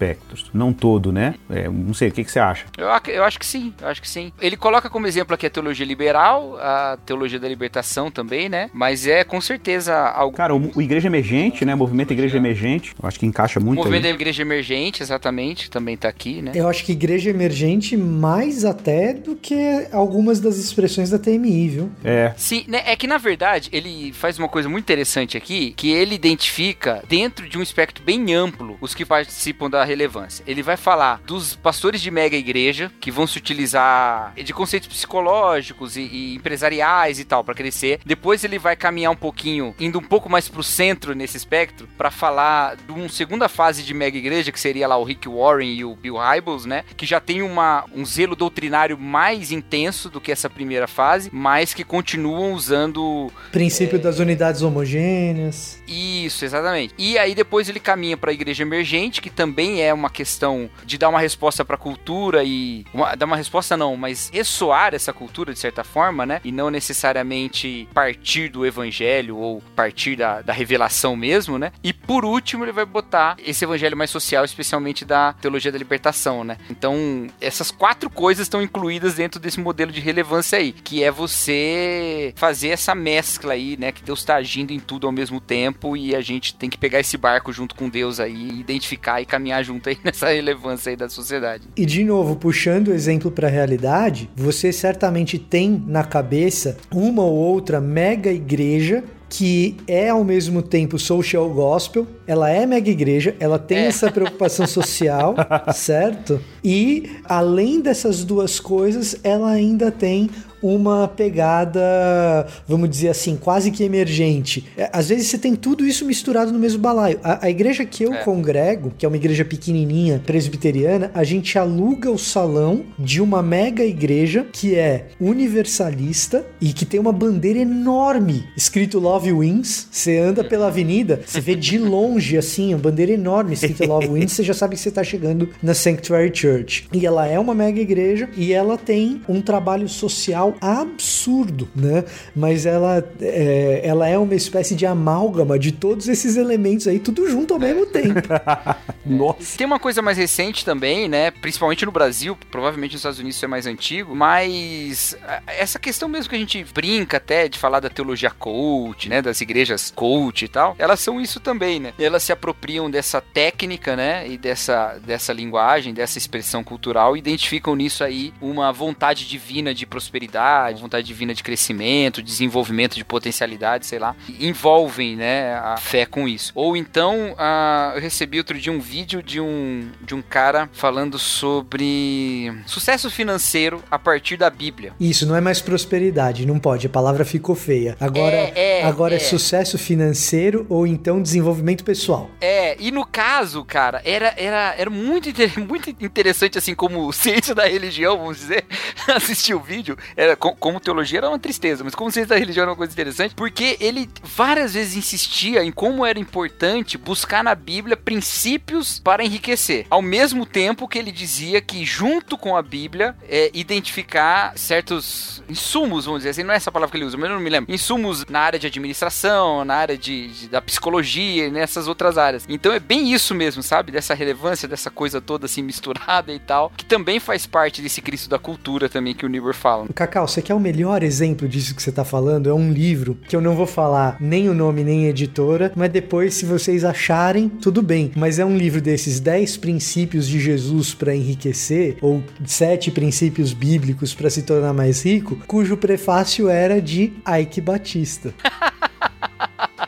não todo, né? É, não sei, o que, que você acha? Eu, eu acho que sim, eu acho que sim. Ele coloca como exemplo aqui a teologia liberal, a teologia da libertação também, né? Mas é com certeza algo. Cara, o, o Igreja Emergente, né? Movimento Igreja Emergente, eu acho que encaixa muito. O movimento da Igreja Emergente, exatamente, também tá aqui, né? Eu acho que Igreja Emergente mais até do que algumas das expressões da TMI, viu? É. Sim, né? É que na verdade ele faz uma coisa muito interessante aqui, que ele identifica dentro de um espectro bem amplo os que participam da relevância. Ele vai falar dos pastores de mega igreja que vão se utilizar de conceitos psicológicos e, e empresariais e tal para crescer. Depois ele vai caminhar um pouquinho, indo um pouco mais pro centro nesse espectro, para falar de uma segunda fase de mega igreja que seria lá o Rick Warren e o Bill Hybels, né? Que já tem uma, um zelo doutrinário mais intenso do que essa primeira fase, mas que continuam usando princípio é... das unidades homogêneas. Isso, exatamente. E aí depois ele caminha para a igreja emergente, que também é uma questão de dar uma resposta para a cultura e uma, dar uma resposta não, mas ressoar essa cultura de certa forma, né? E não necessariamente partir do evangelho ou partir da, da revelação mesmo, né? E por último ele vai botar esse evangelho mais social, especialmente da teologia da libertação, né? Então essas quatro coisas estão incluídas dentro desse modelo de relevância aí, que é você fazer essa mescla aí, né? Que Deus está agindo em tudo ao mesmo tempo e a gente tem que pegar esse barco junto com Deus aí, identificar e caminhar junto aí nessa relevância aí da sociedade. E de novo, puxando o exemplo para a realidade, você certamente tem na cabeça uma ou outra mega igreja que é ao mesmo tempo social gospel, ela é mega igreja, ela tem é. essa preocupação social, certo? E além dessas duas coisas, ela ainda tem uma pegada, vamos dizer assim, quase que emergente. É, às vezes você tem tudo isso misturado no mesmo balaio. A, a igreja que eu é. congrego, que é uma igreja pequenininha, presbiteriana, a gente aluga o salão de uma mega igreja que é universalista e que tem uma bandeira enorme escrito Love Wins. Você anda pela avenida, você vê de longe assim, uma bandeira enorme escrito Love Wins, você já sabe que você está chegando na Sanctuary Church. E ela é uma mega igreja e ela tem um trabalho social absurdo, né? Mas ela é, ela é uma espécie de amálgama de todos esses elementos aí, tudo junto ao mesmo tempo. Nossa. Tem uma coisa mais recente também, né? Principalmente no Brasil, provavelmente nos Estados Unidos isso é mais antigo, mas essa questão mesmo que a gente brinca até de falar da teologia coach, né? Das igrejas coach e tal, elas são isso também, né? Elas se apropriam dessa técnica, né? E dessa, dessa linguagem, dessa expressão cultural, e identificam nisso aí uma vontade divina de prosperidade vontade, divina de crescimento, desenvolvimento de potencialidade, sei lá, envolvem, né, a fé com isso. Ou então, uh, eu recebi outro dia um vídeo de um, de um cara falando sobre sucesso financeiro a partir da Bíblia. Isso, não é mais prosperidade, não pode, a palavra ficou feia. Agora é, é agora é. é sucesso financeiro ou então desenvolvimento pessoal. É, e no caso, cara, era, era, era muito, muito interessante, assim, como ciência da religião, vamos dizer, assistir o vídeo. Era como teologia era uma tristeza, mas como ciência da religião era uma coisa interessante, porque ele várias vezes insistia em como era importante buscar na Bíblia princípios para enriquecer. Ao mesmo tempo que ele dizia que, junto com a Bíblia, é, identificar certos insumos, vamos dizer assim, não é essa palavra que ele usa, mas eu não me lembro. Insumos na área de administração, na área de, de da psicologia e nessas outras áreas. Então é bem isso mesmo, sabe? Dessa relevância, dessa coisa toda assim misturada e tal, que também faz parte desse Cristo da cultura também que o Nibor fala. Cacau, você quer o melhor exemplo disso que você tá falando? É um livro que eu não vou falar nem o nome nem a editora, mas depois, se vocês acharem, tudo bem. Mas é um livro desses 10 princípios de Jesus para enriquecer, ou sete princípios bíblicos para se tornar mais rico, cujo prefácio era de Ike Batista.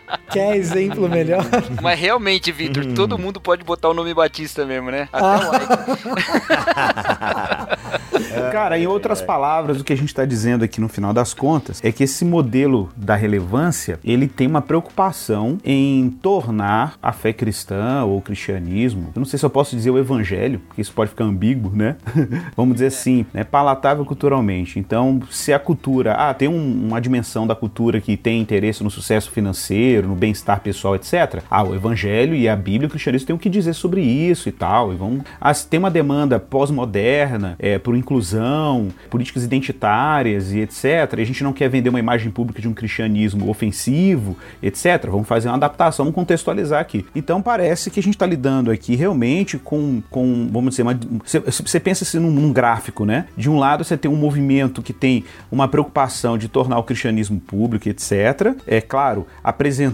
Quer exemplo melhor? Mas realmente, Vitor, Hum. todo mundo pode botar o nome Batista mesmo, né? Até Ah. o. Cara, em outras palavras, o que a gente está dizendo aqui no final das contas é que esse modelo da relevância ele tem uma preocupação em tornar a fé cristã ou o cristianismo, eu não sei se eu posso dizer o evangelho, porque isso pode ficar ambíguo, né? Vamos dizer assim, né? palatável culturalmente. Então, se a cultura, ah, tem um- uma dimensão da cultura que tem interesse no sucesso financeiro, no bem-estar pessoal, etc. Ah, o evangelho e a Bíblia, o cristianismo tem o que dizer sobre isso e tal. E vão, ah, tem uma demanda pós-moderna é, por inclusão, políticas identitárias e etc. E a gente não quer vender uma imagem pública de um cristianismo ofensivo, etc. Vamos fazer uma adaptação, vamos contextualizar aqui. Então parece que a gente está lidando aqui realmente com, com vamos dizer, você, você pensa assim num, num gráfico, né? De um lado você tem um movimento que tem uma preocupação de tornar o cristianismo público, etc. É claro, apresentando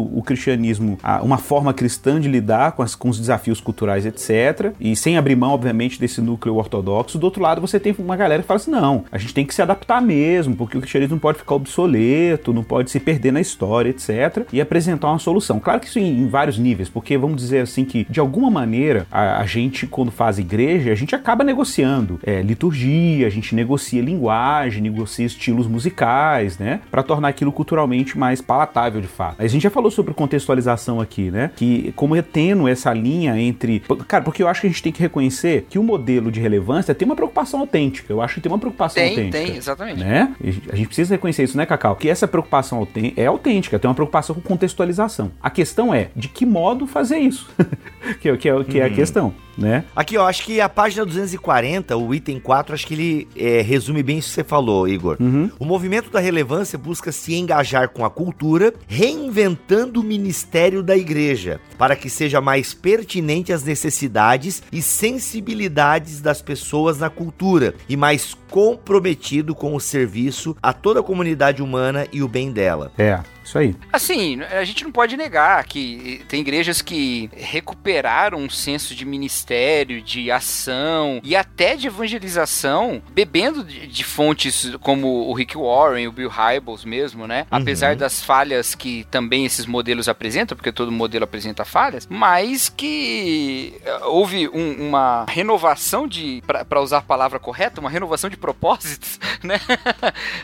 o cristianismo, uma forma cristã de lidar com, as- com os desafios culturais, etc. E sem abrir mão, obviamente, desse núcleo ortodoxo. Do outro lado, você tem uma galera que fala assim: não, a gente tem que se adaptar mesmo, porque o cristianismo não pode ficar obsoleto, não pode se perder na história, etc. E apresentar uma solução. Claro que isso em, em vários níveis, porque vamos dizer assim que, de alguma maneira, a, a gente, quando faz igreja, a gente acaba negociando é, liturgia, a gente negocia linguagem, negocia estilos musicais, né? Para tornar aquilo culturalmente mais palatável de fato. A gente já falou sobre contextualização aqui, né? Que como é tênue essa linha entre. Cara, porque eu acho que a gente tem que reconhecer que o modelo de relevância tem uma preocupação autêntica. Eu acho que tem uma preocupação Tem, autêntica. tem, exatamente. Né? A gente precisa reconhecer isso, né, Cacau? Que essa preocupação é autêntica, tem uma preocupação com contextualização. A questão é de que modo fazer isso, que, é- que, é, que é a questão, né? Aqui, ó, acho que a página 240, o item 4, acho que ele é, resume bem isso que você falou, Igor. Uhum. O movimento da relevância busca se engajar com a cultura, reinventando o ministério da igreja, para que seja mais pertinente às necessidades e sensibilidades das pessoas na cultura e mais comprometido com o serviço a toda a comunidade humana e o bem dela. É, isso aí. Assim, a gente não pode negar que tem igrejas que recuperaram um senso de ministério, de ação e até de evangelização, bebendo de, de fontes como o Rick Warren, o Bill Hybels mesmo, né? Apesar das falhas que também esses modelos apresentam, porque todo modelo apresenta falhas, mas que eh, houve um- uma renovação de, para usar a palavra correta, uma renovação de propósitos, né?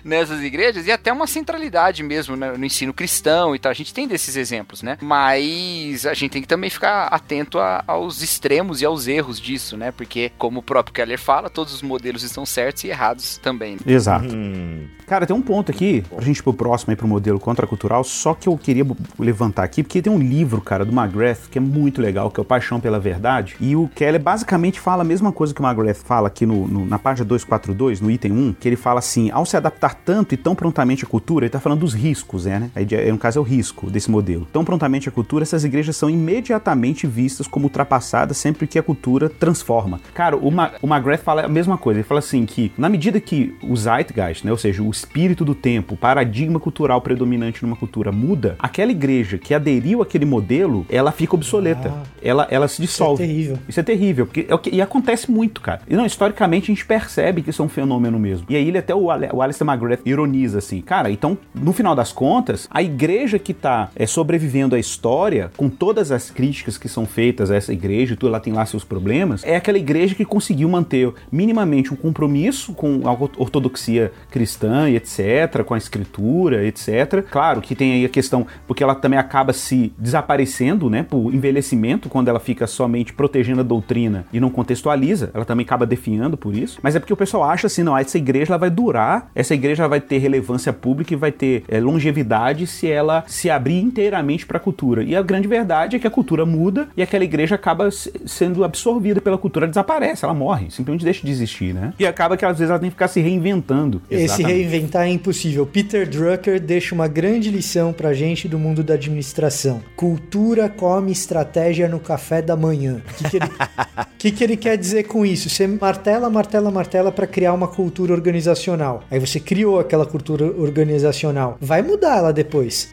Nessas igrejas e até uma centralidade mesmo né, no ensino cristão e tal. A gente tem desses exemplos, né? Mas a gente tem que também ficar atento a- aos extremos e aos erros disso, né? Porque, como o próprio Keller fala, todos os modelos estão certos e errados também. Exato. Hum, Cara, tem um ponto aqui, pra gente ir pro próximo aí pro modelo contracultural, só que eu queria levantar aqui, porque tem um livro, cara, do McGrath, que é muito legal, que é o Paixão pela Verdade, e o Keller basicamente fala a mesma coisa que o McGrath fala aqui no, no- na página 242, no item 1, que ele fala assim, ao se adaptar tanto e tão prontamente à cultura, ele tá falando dos riscos, né? né? Aí, de- no caso, é o risco desse modelo. Tão prontamente à cultura, essas igrejas são imediatamente vistas como ultrapassadas sempre que a cultura transforma. Cara, o, Ma o McGrath fala a mesma coisa, ele fala assim que, na medida que o zeitgeist, né, ou seja, o espírito do tempo, o paradigma cultural predominante numa cultura muda, aquela igreja que aderiu àquele modelo, ela fica obsoleta. Ah. ela, ela se dissolve. terrível. Isso é terrível, porque é o que, e acontece muito, cara. E não, historicamente a gente percebe que isso é um fenômeno mesmo. E aí ele até o, Ale, o Alistair McGrath ironiza assim, cara, então, no final das contas, a igreja que tá é, sobrevivendo à história, com todas as críticas que são feitas a essa igreja, e tudo, ela tem lá seus problemas, é aquela igreja que conseguiu manter minimamente um compromisso com a ortodoxia cristã e etc, com a escritura, etc. Claro que tem aí a questão, porque ela também acaba se desaparecendo, né, por envelhecimento, quando ela fica somente protegendo a doutrina e não contextualiza, ela também acaba definhando por isso. Mas é porque o pessoal acha assim, não, essa igreja ela vai durar, essa igreja vai ter relevância pública e vai ter é, longevidade se ela se abrir inteiramente para a cultura. E a grande verdade é que a cultura muda e aquela igreja acaba se- sendo absorvida pela cultura, desaparece, ela morre, simplesmente deixa de existir, né? E acaba que às vezes ela tem que ficar se reinventando. Esse Exatamente. reinventar é impossível. Peter Drucker deixa uma grande lição pra gente do mundo da administração. Cultura come estratégia no café da manhã. O que, que ele, que, que ele quer dizer com isso? Você martela, martela, martela para criar uma cultura organizacional. Aí você criou aquela cultura organizacional. Vai mudar ela depois.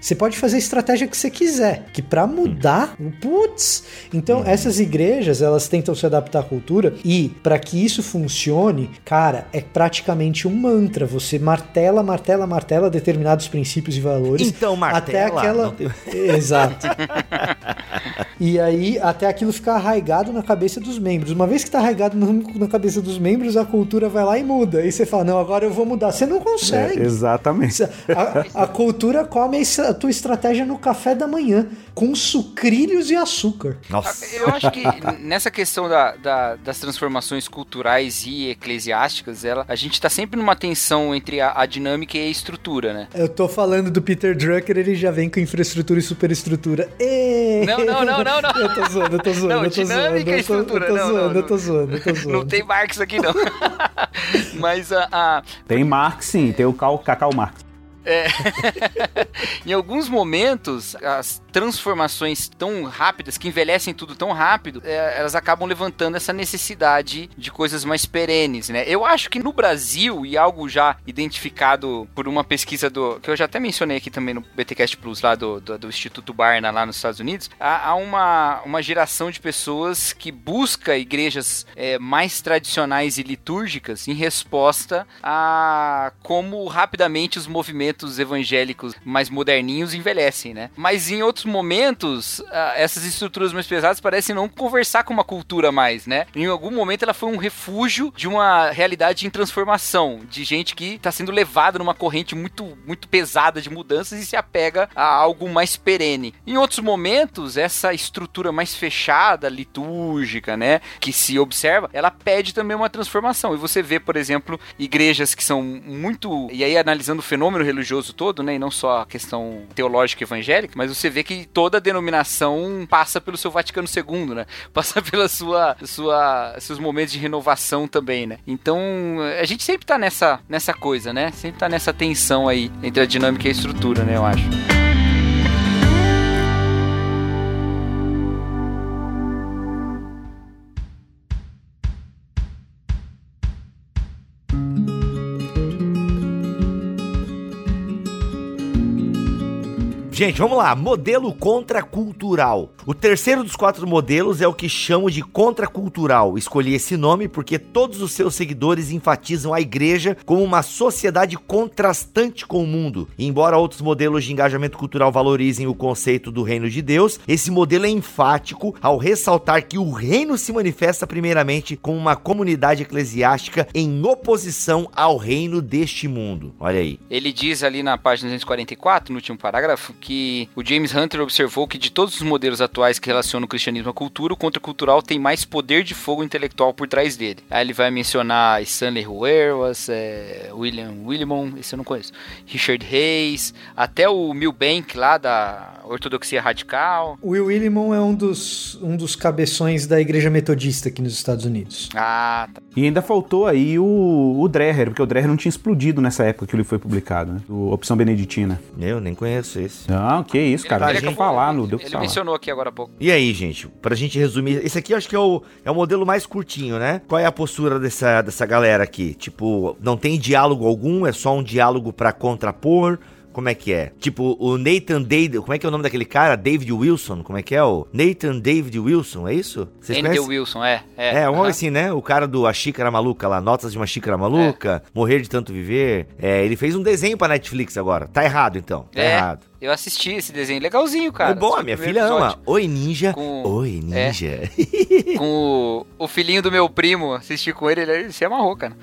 Você pode fazer a estratégia que você quiser. Que para mudar, putz. Então, essas igrejas, elas tentam se adaptar à cultura e para que isso funcione, cara, é praticamente um mantra. Você martela, martela, martela determinados princípios e valores. Então, martela, Até aquela. tem- Exato. E aí, até aquilo ficar arraigado na cabeça dos membros. Uma vez que tá arraigado na cabeça dos membros, a cultura vai lá e muda. Aí você fala, não, agora eu vou mudar. Você não É, consegue. exatamente. A, a cultura come a tua estratégia no café da manhã, com sucrilhos e açúcar. Nossa. Eu acho que nessa questão da- da- das transformações culturais e eclesiásticas, ela, a gente tá sempre numa tensão entre a, a dinâmica e a estrutura, né? Eu tô falando do Peter Drucker, ele já vem com infraestrutura e superestrutura. Ê! Não, não, não, não, não. Eu tô zoando, eu tô zoando, Não, eu tô zoando. dinâmica e eu tô- estrutura, Eu tô não, zoando, não, eu tô zoando, eu tô zoando. Não tem Marx aqui, não. Mas a, a- Tem Marx, sim, tem o Cacau Marx. em alguns momentos, as transformações tão rápidas, que envelhecem tudo tão rápido, é, elas acabam levantando essa necessidade de coisas mais perenes, né? Eu acho que no Brasil, e algo já identificado por uma pesquisa do. que eu já até mencionei aqui também no BTCast Plus, lá do, do, do Instituto Barna, lá nos Estados Unidos, há, há uma, uma geração de pessoas que busca igrejas é, mais tradicionais e litúrgicas em resposta a como rapidamente os movimentos evangélicos mais moderninhos envelhecem, né? Mas em outros momentos, ah, essas estruturas mais pesadas parecem não conversar com uma cultura mais, né? Em algum momento ela foi um refúgio de uma realidade em transformação, de gente que está sendo levada numa corrente muito, muito pesada de mudanças e se apega a algo mais perene. Em outros momentos, essa estrutura mais fechada, litúrgica, né, que se observa, ela pede também uma transformação. E você vê, por exemplo, igrejas que são muito, e aí analisando o fenômeno religioso todo, né, e não só a questão teológica evangélica, mas você vê que toda denominação passa pelo seu Vaticano II, né? Passa pela sua, sua seus momentos de renovação também, né? Então, a gente sempre tá nessa nessa coisa, né? Sempre tá nessa tensão aí entre a dinâmica e a estrutura, né, eu acho. Gente, vamos lá. Modelo contracultural. O terceiro dos quatro modelos é o que chamo de contracultural. Escolhi esse nome porque todos os seus seguidores enfatizam a igreja como uma sociedade contrastante com o mundo. E embora outros modelos de engajamento cultural valorizem o conceito do reino de Deus, esse modelo é enfático ao ressaltar que o reino se manifesta primeiramente como uma comunidade eclesiástica em oposição ao reino deste mundo. Olha aí. Ele diz ali na página 244, no último parágrafo, que o James Hunter observou que de todos os modelos atuais que relacionam o cristianismo à cultura, o contracultural tem mais poder de fogo intelectual por trás dele. Aí ele vai mencionar Stanley Hauerwas, é, William Willimon, esse eu não conheço, Richard Hayes, até o Milbank lá da Ortodoxia Radical. O Will Willimon é um dos, um dos cabeções da igreja metodista aqui nos Estados Unidos. Ah, tá. E ainda faltou aí o, o Dreher, porque o Dreher não tinha explodido nessa época que ele foi publicado, né? O Opção Beneditina. Eu nem conheço esse. Não, que isso, cara. Ele Deixa eu falar, não deu Ele falar. mencionou aqui agora há pouco. E aí, gente, pra gente resumir, esse aqui eu acho que é o, é o modelo mais curtinho, né? Qual é a postura dessa, dessa galera aqui? Tipo, não tem diálogo algum, é só um diálogo pra contrapor. Como é que é? Tipo, o Nathan David. Como é que é o nome daquele cara? David Wilson. Como é que é? O Nathan David Wilson, é isso? Vocês N.D. Wilson, é. É, É, um aham. assim, né? O cara do A Xícara Maluca lá, Notas de uma Xícara Maluca, Morrer de Tanto Viver. É, ele fez um desenho pra Netflix agora. Tá errado, então. Tá É. errado. Eu assisti esse desenho, legalzinho, cara. é bom, a minha filha primeiro ama. episódio. Oi, ninja. Com- Oi, ninja. Com o, o filhinho do meu primo, assisti com ele, ele se amarrou, cara.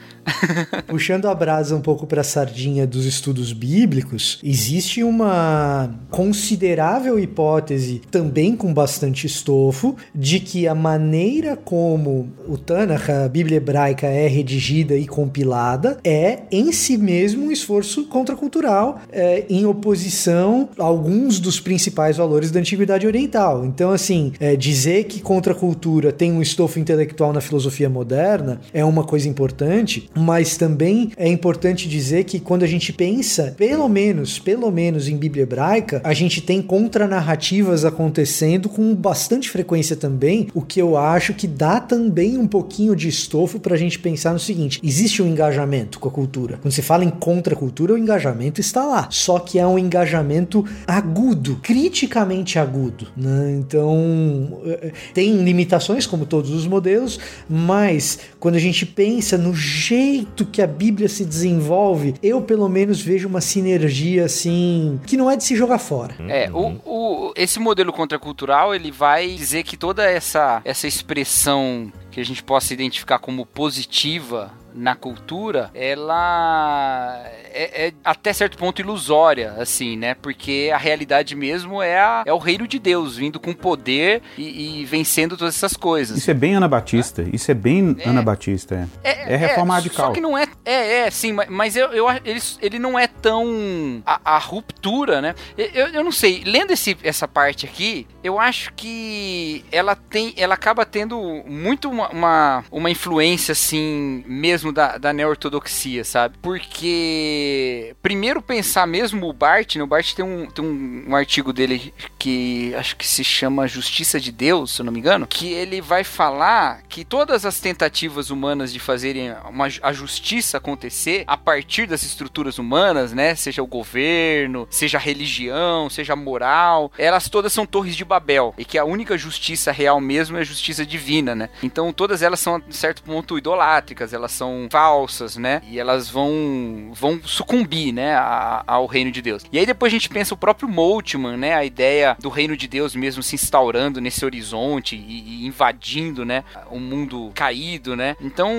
Puxando a brasa um pouco para a sardinha dos estudos bíblicos, existe uma considerável hipótese, também com bastante estofo, de que a maneira como o Tanakh, a Bíblia hebraica, é redigida e compilada é em si mesmo um esforço contracultural, é, em oposição alguns dos principais valores da antiguidade oriental. Então, assim, é, dizer que contracultura tem um estofo intelectual na filosofia moderna é uma coisa importante, mas também é importante dizer que quando a gente pensa, pelo menos, pelo menos em Bíblia hebraica, a gente tem contranarrativas acontecendo com bastante frequência também, o que eu acho que dá também um pouquinho de estofo para a gente pensar no seguinte: existe um engajamento com a cultura. Quando se fala em contracultura, o engajamento está lá. Só que é um engajamento agudo, criticamente agudo. Né? Então, é, tem limitações, como todos os modelos, mas quando a gente pensa no jeito que a Bíblia se desenvolve, eu pelo menos vejo uma sinergia assim que não é de se jogar fora. É, o, o, esse modelo contracultural ele vai dizer que toda essa, essa expressão que a gente possa identificar como positiva na cultura, ela é, é, até certo ponto ilusória, assim, né? Porque a realidade mesmo é, a, é o reino de Deus vindo com poder e, e, vencendo todas essas coisas. Isso é bem Anabatista. É. Isso é bem é. Anabatista. É, é, é reforma radical. Só que não é. É, é, sim, mas, mas eu, eu, ele, ele não é tão. A, a ruptura, né? Eu, eu não sei. Lendo esse, essa parte aqui, eu acho que ela tem. Ela acaba tendo muito uma, uma, uma influência, assim, mesmo da, da neo-ortodoxia, sabe? Porque, primeiro pensar mesmo o Bart, né? O Bart tem um, tem um, um artigo dele que acho que se chama Justiça de Deus, se eu não me engano, que ele vai falar que todas as tentativas humanas de fazerem uma, a justiça acontecer a partir das estruturas humanas, né? Seja o governo, seja a religião, seja a moral, elas todas são torres de Babel e que a única justiça real mesmo é a justiça divina, né? Então todas elas são, a certo ponto, idolátricas, elas são falsas, né? E elas vão, vão sucumbir, né? A, ao reino de Deus. E aí depois a gente pensa o próprio Moltmann, né? A ideia do reino de Deus mesmo se instaurando nesse horizonte e, e invadindo, né? O mundo caído, né? Então,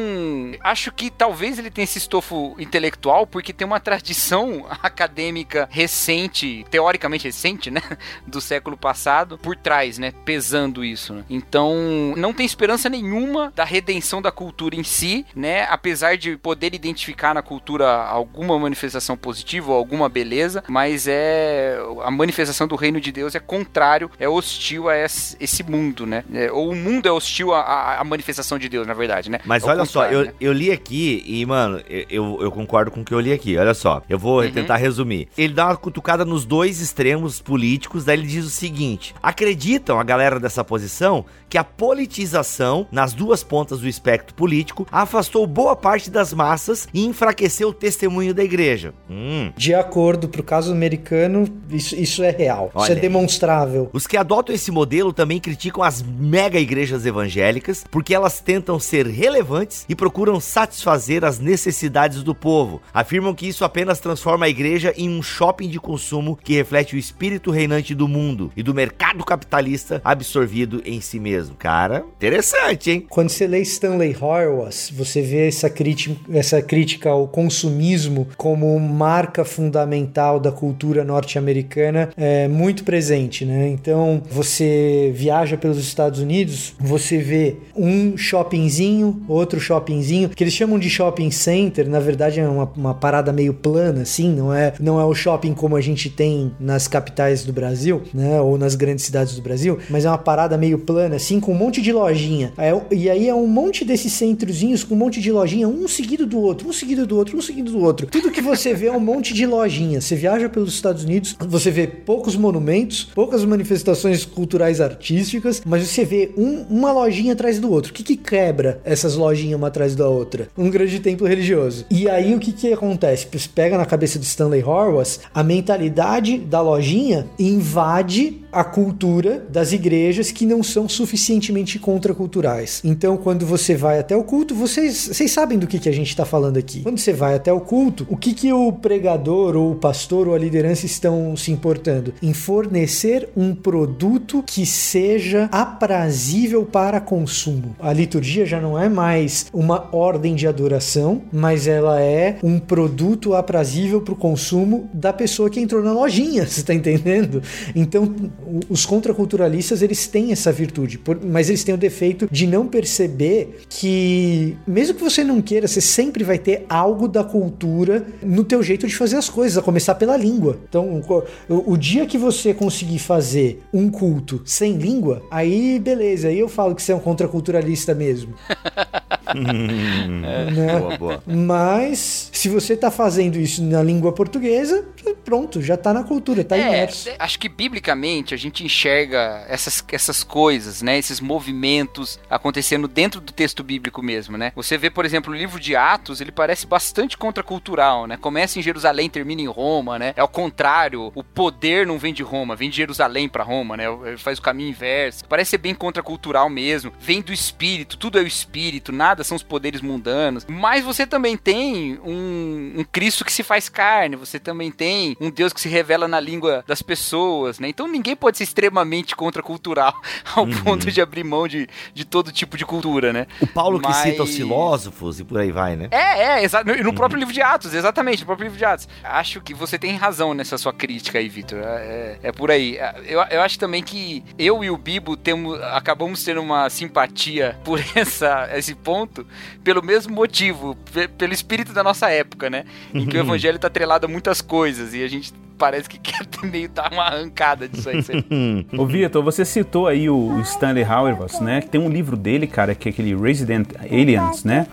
acho que talvez ele tenha esse estofo intelectual porque tem uma tradição acadêmica recente, teoricamente recente, né? Do século passado, por trás, né? Pesando isso, né? Então, não tem esperança nenhuma da redenção da cultura em si, né? Apesar de poder identificar na cultura alguma manifestação positiva ou alguma beleza, mas é a manifestação do reino de Deus é contrário, é hostil a esse mundo, né? É, ou o mundo é hostil à, manifestação de Deus, na verdade, né? Mas é olha só, eu, né? eu li aqui e, mano, eu, eu concordo com o que eu li aqui. Olha só, eu vou uhum. tentar resumir. Ele dá uma cutucada nos dois extremos políticos, daí ele diz o seguinte: acreditam a galera dessa posição que a politização nas duas pontas do espectro político afastou boa parte das massas e enfraqueceu o testemunho da igreja. Hum. De acordo, pro caso americano, isso, isso é real. Olha isso é demonstrável. Os que adotam esse modelo também criticam as mega igrejas evangélicas porque elas tentam ser relevantes e procuram satisfazer as necessidades do povo. Afirmam que isso apenas transforma a igreja em um shopping de consumo que reflete o espírito reinante do mundo e do mercado capitalista absorvido em si mesmo mesmo. Cara, interessante, hein? Quando você lê Stanley Horowitz, você vê essa, essa crítica ao consumismo como marca fundamental da cultura norte-americana é, muito presente, né? Então, você viaja pelos Estados Unidos, você vê um shoppingzinho, outro shoppingzinho, que eles chamam de shopping center, na verdade é uma, uma parada meio plana, assim, não é, não é o shopping como a gente tem nas capitais do Brasil, né? Ou nas grandes cidades do Brasil, mas é uma parada meio plana, assim, assim, com um monte de lojinha. É, e aí é um monte desses centrozinhos com um monte de lojinha, um seguido do outro, um seguido do outro, um seguido do outro. Tudo que você vê é um monte de lojinha. Você viaja pelos Estados Unidos, você vê poucos monumentos, poucas manifestações culturais artísticas, mas você vê um, uma lojinha atrás do outro. O que, que quebra essas lojinhas uma atrás da outra? Um grande templo religioso. E aí o que, que acontece? Você pega na cabeça do Stanley Horowitz, a mentalidade da lojinha invade a cultura das igrejas que não são suficientemente contraculturais. Então, quando você vai até o culto, vocês, vocês sabem do que, que a gente está falando aqui. Quando você vai até o culto, o que, que o pregador ou o pastor ou a liderança estão se importando? Em fornecer um produto que seja aprazível para consumo. A liturgia já não é mais uma ordem de adoração, mas ela é um produto aprazível para o consumo da pessoa que entrou na lojinha, você está entendendo? Então, os contraculturalistas, eles têm essa virtude, mas eles têm o defeito de não perceber que, mesmo que você não queira, você sempre vai ter algo da cultura no teu jeito de fazer as coisas, a começar pela língua. Então, o, o dia que você conseguir fazer um culto sem língua, aí beleza, aí eu falo que você é um contraculturalista mesmo. né? Boa, boa. Mas se você tá fazendo isso na língua portuguesa, pronto, já tá na cultura, tá É, imerso. acho que biblicamente a gente enxerga essas, essas coisas, né? Esses movimentos acontecendo dentro do texto bíblico mesmo, né? Você vê, por exemplo, o livro de Atos, ele parece bastante contracultural, né? Começa em Jerusalém, termina em Roma, né? É o contrário, o poder não vem de Roma, vem de Jerusalém pra Roma, né? Ele faz o caminho inverso. Parece ser bem contracultural mesmo. Vem do espírito, tudo é o espírito, nada são os poderes mundanos. Mas você também tem um, um Cristo que se faz carne, você também tem um Deus que se revela na língua das pessoas, né? Então ninguém pode ser extremamente contracultural ao ponto de abrir mão de, de todo tipo de cultura, né? O Paulo que Mas- cita os filósofos e por aí vai, né? É, é, exa- no, no próprio livro de Atos, exatamente, no próprio livro de Atos. Acho que você tem razão nessa sua crítica aí, Vitor. É, é- é por aí. Eu, eu acho também que eu e o Bibo temos, acabamos tendo uma simpatia por essa, esse ponto, pelo mesmo motivo, pe- pelo espírito da nossa época, né? Em que o evangelho tá atrelado a muitas coisas e a gente parece que quer ter meio dar uma arrancada disso aí. Ô, Vitor, você citou aí o, Stanley Hauerwas, né? Que tem um livro dele, cara, que é aquele Resident Aliens, né?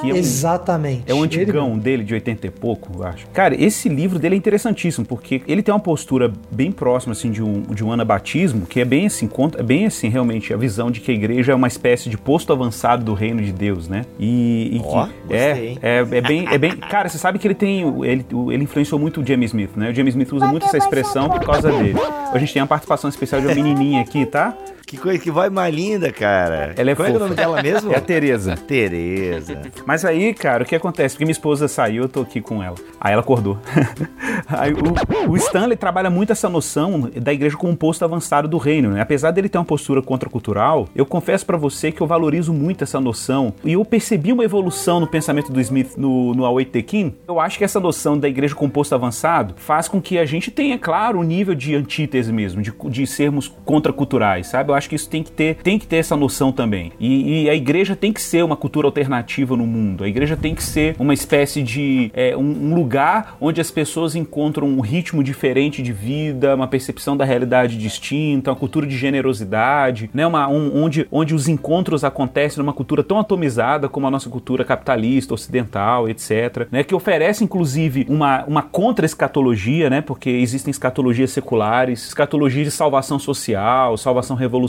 Que é um, Exatamente. É o Ele antigão dele, de 80 e pouco, eu acho. Cara, esse livro dele é interessantíssimo, porque ele tem uma postura bem próxima, assim, de um, de um anabatismo, que é bem assim, conta, é bem assim, realmente, a visão de que a igreja é uma espécie de posto avançado do reino de Deus, né? E, e Ó, que gostei, hein? é, é, é bem, é bem... Cara, você sabe que ele tem... Ele, ele influenciou muito o James Smith, né? O James Smith usa muito essa expressão por causa dele. A gente tem uma participação especial de uma menininha aqui, tá? Que coisa, que voz mais linda, cara. Ela é Qual é o fofa. nome dela mesmo? É a Tereza. Tereza. Mas aí, cara, o que acontece? Porque minha esposa saiu, eu tô aqui com ela. Aí ela acordou. aí o, o Stanley trabalha muito essa noção da igreja como um posto avançado do reino, né? Apesar dele ter uma postura contracultural, eu confesso pra você que eu valorizo muito essa noção. E eu percebi uma evolução no pensamento do Smith no, no Away Tekin. Eu acho que essa noção da igreja como posto avançado faz com que a gente tenha, claro, um nível de antítese mesmo, de, de sermos contraculturais, sabe? Eu acho que isso tem que ter, tem que ter essa noção também. E, e a igreja tem que ser uma cultura alternativa no mundo. A igreja tem que ser uma espécie de é, um, um lugar onde as pessoas encontram um ritmo diferente de vida, uma percepção da realidade distinta, uma cultura de generosidade, né? Uma, um- onde, onde os encontros acontecem numa cultura tão atomizada como a nossa cultura capitalista, ocidental, etc. Né? Que oferece, inclusive, uma, uma contra-escatologia, né? Porque existem escatologias seculares, escatologia de salvação social, salvação revolucionária.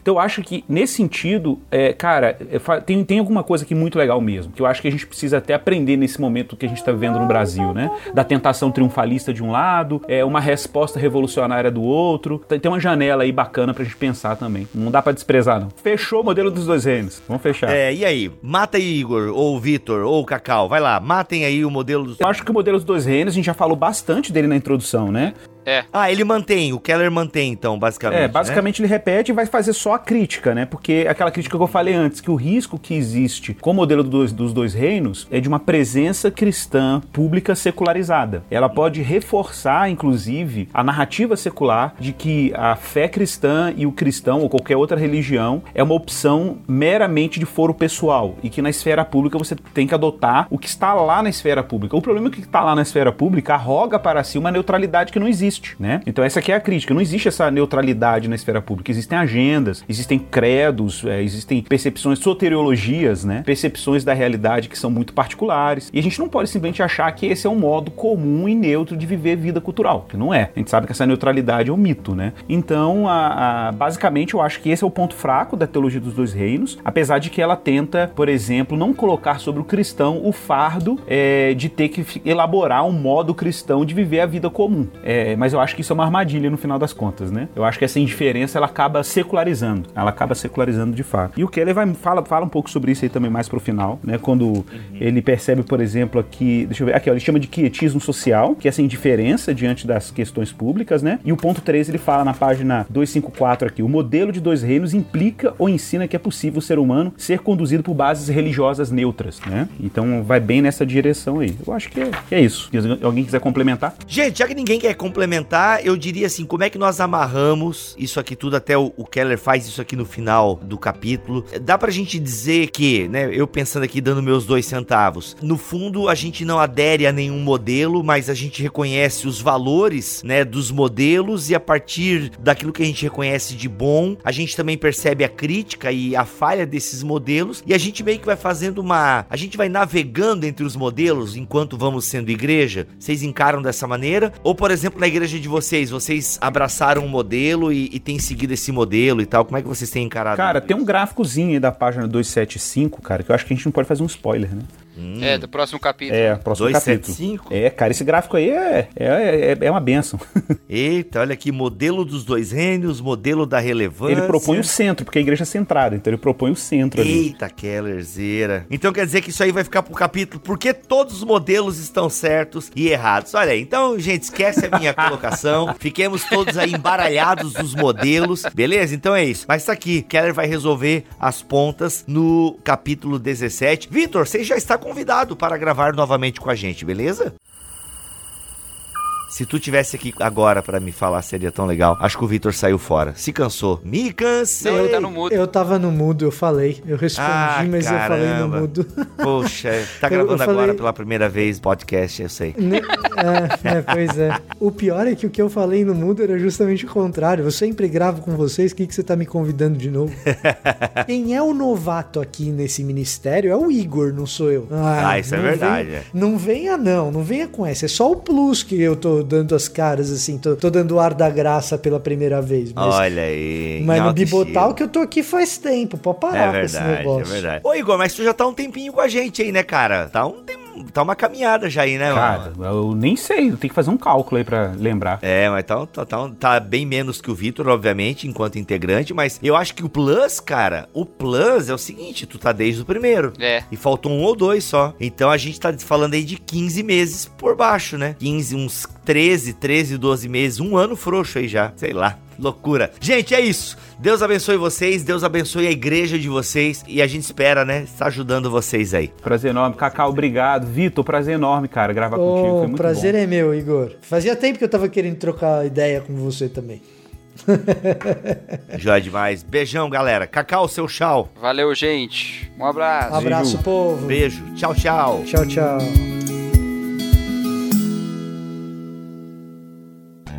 Então eu acho que, nesse sentido, é, cara, é, tem, tem alguma coisa aqui muito legal mesmo, que eu acho que a gente precisa até aprender nesse momento que a gente está vivendo no Brasil, né? Da tentação triunfalista de um lado, é uma resposta revolucionária do outro. Tem uma janela aí bacana pra gente pensar também. Não dá pra desprezar, não. Fechou o modelo dos dois reinos. Vamos fechar. É, e aí? Mata aí, Igor, ou Vitor, ou Cacau. Vai lá, matem aí o modelo dos. Eu acho que o modelo dos dois reinos, a gente já falou bastante dele na introdução, né? É. Ah, ele mantém, o Keller mantém, então, basicamente. É, né? basicamente ele repete e vai fazer só a crítica, né? Porque aquela crítica que eu falei antes, que o risco que existe com o modelo do dois- dos dois reinos é de uma presença cristã pública secularizada. Ela pode reforçar, inclusive, a narrativa secular de que a fé cristã e o cristão ou qualquer outra religião é uma opção meramente de foro pessoal e que na esfera pública você tem que adotar o que está lá na esfera pública. O problema é que o que está lá na esfera pública arroga para si uma neutralidade que não existe, né? Então essa aqui é a crítica. Não existe essa neutralidade na esfera pública. Existem agendas, existem credos, é, existem percepções, soteriologias, né? Percepções da realidade que são muito particulares. E a gente não pode simplesmente achar que esse é um modo comum e neutro de viver vida cultural, que não é. A gente sabe que essa neutralidade é um mito, né? Então, a- a- basicamente, eu acho que esse é o ponto fraco da teologia dos dois reinos, apesar de que ela tenta, por exemplo, não colocar sobre o cristão o fardo é, de ter que elaborar um modo cristão de viver a vida comum. É, mas eu acho que isso é uma armadilha no final das contas, né? Eu acho que essa indiferença ela acaba secularizando, ela acaba secularizando de fato. E o Keller vai fala, fala um pouco sobre isso aí também mais pro final, né? Quando ele percebe, por exemplo, aqui, deixa eu ver, aqui ó, ele chama de quietismo social, que é essa indiferença diante das questões públicas, né? E o ponto 3 ele fala na página 254 aqui, o modelo de dois reinos implica ou ensina que é possível o ser humano ser conduzido por bases religiosas neutras, né? Então vai bem nessa direção aí. Eu acho que é, que é isso. Se alguém quiser complementar? Gente, já que ninguém quer complementar complementar, eu diria assim, como é que nós amarramos isso aqui tudo, até o, o Keller faz isso aqui no final do capítulo. Dá pra gente dizer que, né, eu pensando aqui, dando meus dois centavos, no fundo a gente não adere a nenhum modelo, mas a gente reconhece os valores, né, dos modelos e a partir daquilo que a gente reconhece de bom, a gente também percebe a crítica e a falha desses modelos e a gente meio que vai fazendo uma, a gente vai navegando entre os modelos enquanto vamos sendo igreja. Vocês encaram dessa maneira? Ou por exemplo, na igreja de vocês, vocês abraçaram um modelo e, e têm seguido esse modelo e tal? Como é que vocês têm encarado? Cara, tem um gráficozinho aí da página 275, cara, que eu acho que a gente não pode fazer um spoiler, né? É, do próximo capítulo. É, próximo 275? capítulo. É, cara, esse gráfico aí é, é, é, é uma benção. Eita, olha aqui, modelo dos dois reinos, modelo da relevância. Ele propõe o centro, porque a igreja é centrada, então ele propõe o centro ali. Eita, Kellerzeira. Então quer dizer que isso aí vai ficar pro capítulo porque todos os modelos estão certos e errados. Olha aí, então, gente, esquece a minha colocação. Fiquemos todos aí embaralhados dos modelos, beleza? Então é isso. Mas tá aqui, Keller vai resolver as pontas no capítulo 17. Vitor, você já está convidado para gravar novamente com a gente, beleza? Se tu tivesse aqui agora para me falar, seria tão legal. Acho que o Vitor saiu fora. Se cansou. Me cansei. Não, ele tá no mudo. Eu tava no mudo, eu falei. Eu respondi, Ah, mas eu falei no caramba. mudo. Poxa, tá Eu- gravando eu falei- agora pela primeira vez podcast, eu sei. Ne- é, é, pois é. O pior é que o que eu falei no mudo era justamente o contrário. Eu sempre gravo com vocês, o que, que você tá me convidando de novo? Quem é o novato aqui nesse ministério é o Igor, não sou eu. Ah, isso é verdade, vem- é. Não venha, não, não venha com essa. É só o plus que eu tô dando as caras, assim, tô, tô dando o ar da graça pela primeira vez. Mas, Olha aí. mas no Bibotal que eu tô aqui faz tempo, pode parar É com esse verdade, é negócio. verdade. Ô, Igor, mas tu já tá um tempinho com a gente aí, né, cara? Tá, um, tá uma caminhada já aí, né, Cara, mano? eu nem sei, eu tenho que fazer um cálculo aí pra lembrar. É, mas tá, tá, tá, tá bem menos que o Vitor, obviamente, enquanto integrante, mas eu acho que o Plus, cara, o Plus é o seguinte, tu tá desde o primeiro. É. E faltou um ou dois só. Então a gente tá falando aí de 15 meses por baixo, né? 15, uns 13, 13, 12 meses, um ano frouxo aí já. Sei lá. Loucura. Gente, é isso. Deus abençoe vocês, Deus abençoe a igreja de vocês e a gente espera, né, estar ajudando vocês aí. Prazer enorme. Cacau, obrigado. Vitor, prazer enorme, cara, gravar contigo. Foi O muito prazer bom. é meu, Igor. Fazia tempo que eu tava querendo trocar ideia com você também. Joia demais. Beijão, galera. Cacau, seu tchau. Valeu, gente. Um abraço. Abraço, povo. Beijo. Tchau, tchau. Tchau, tchau.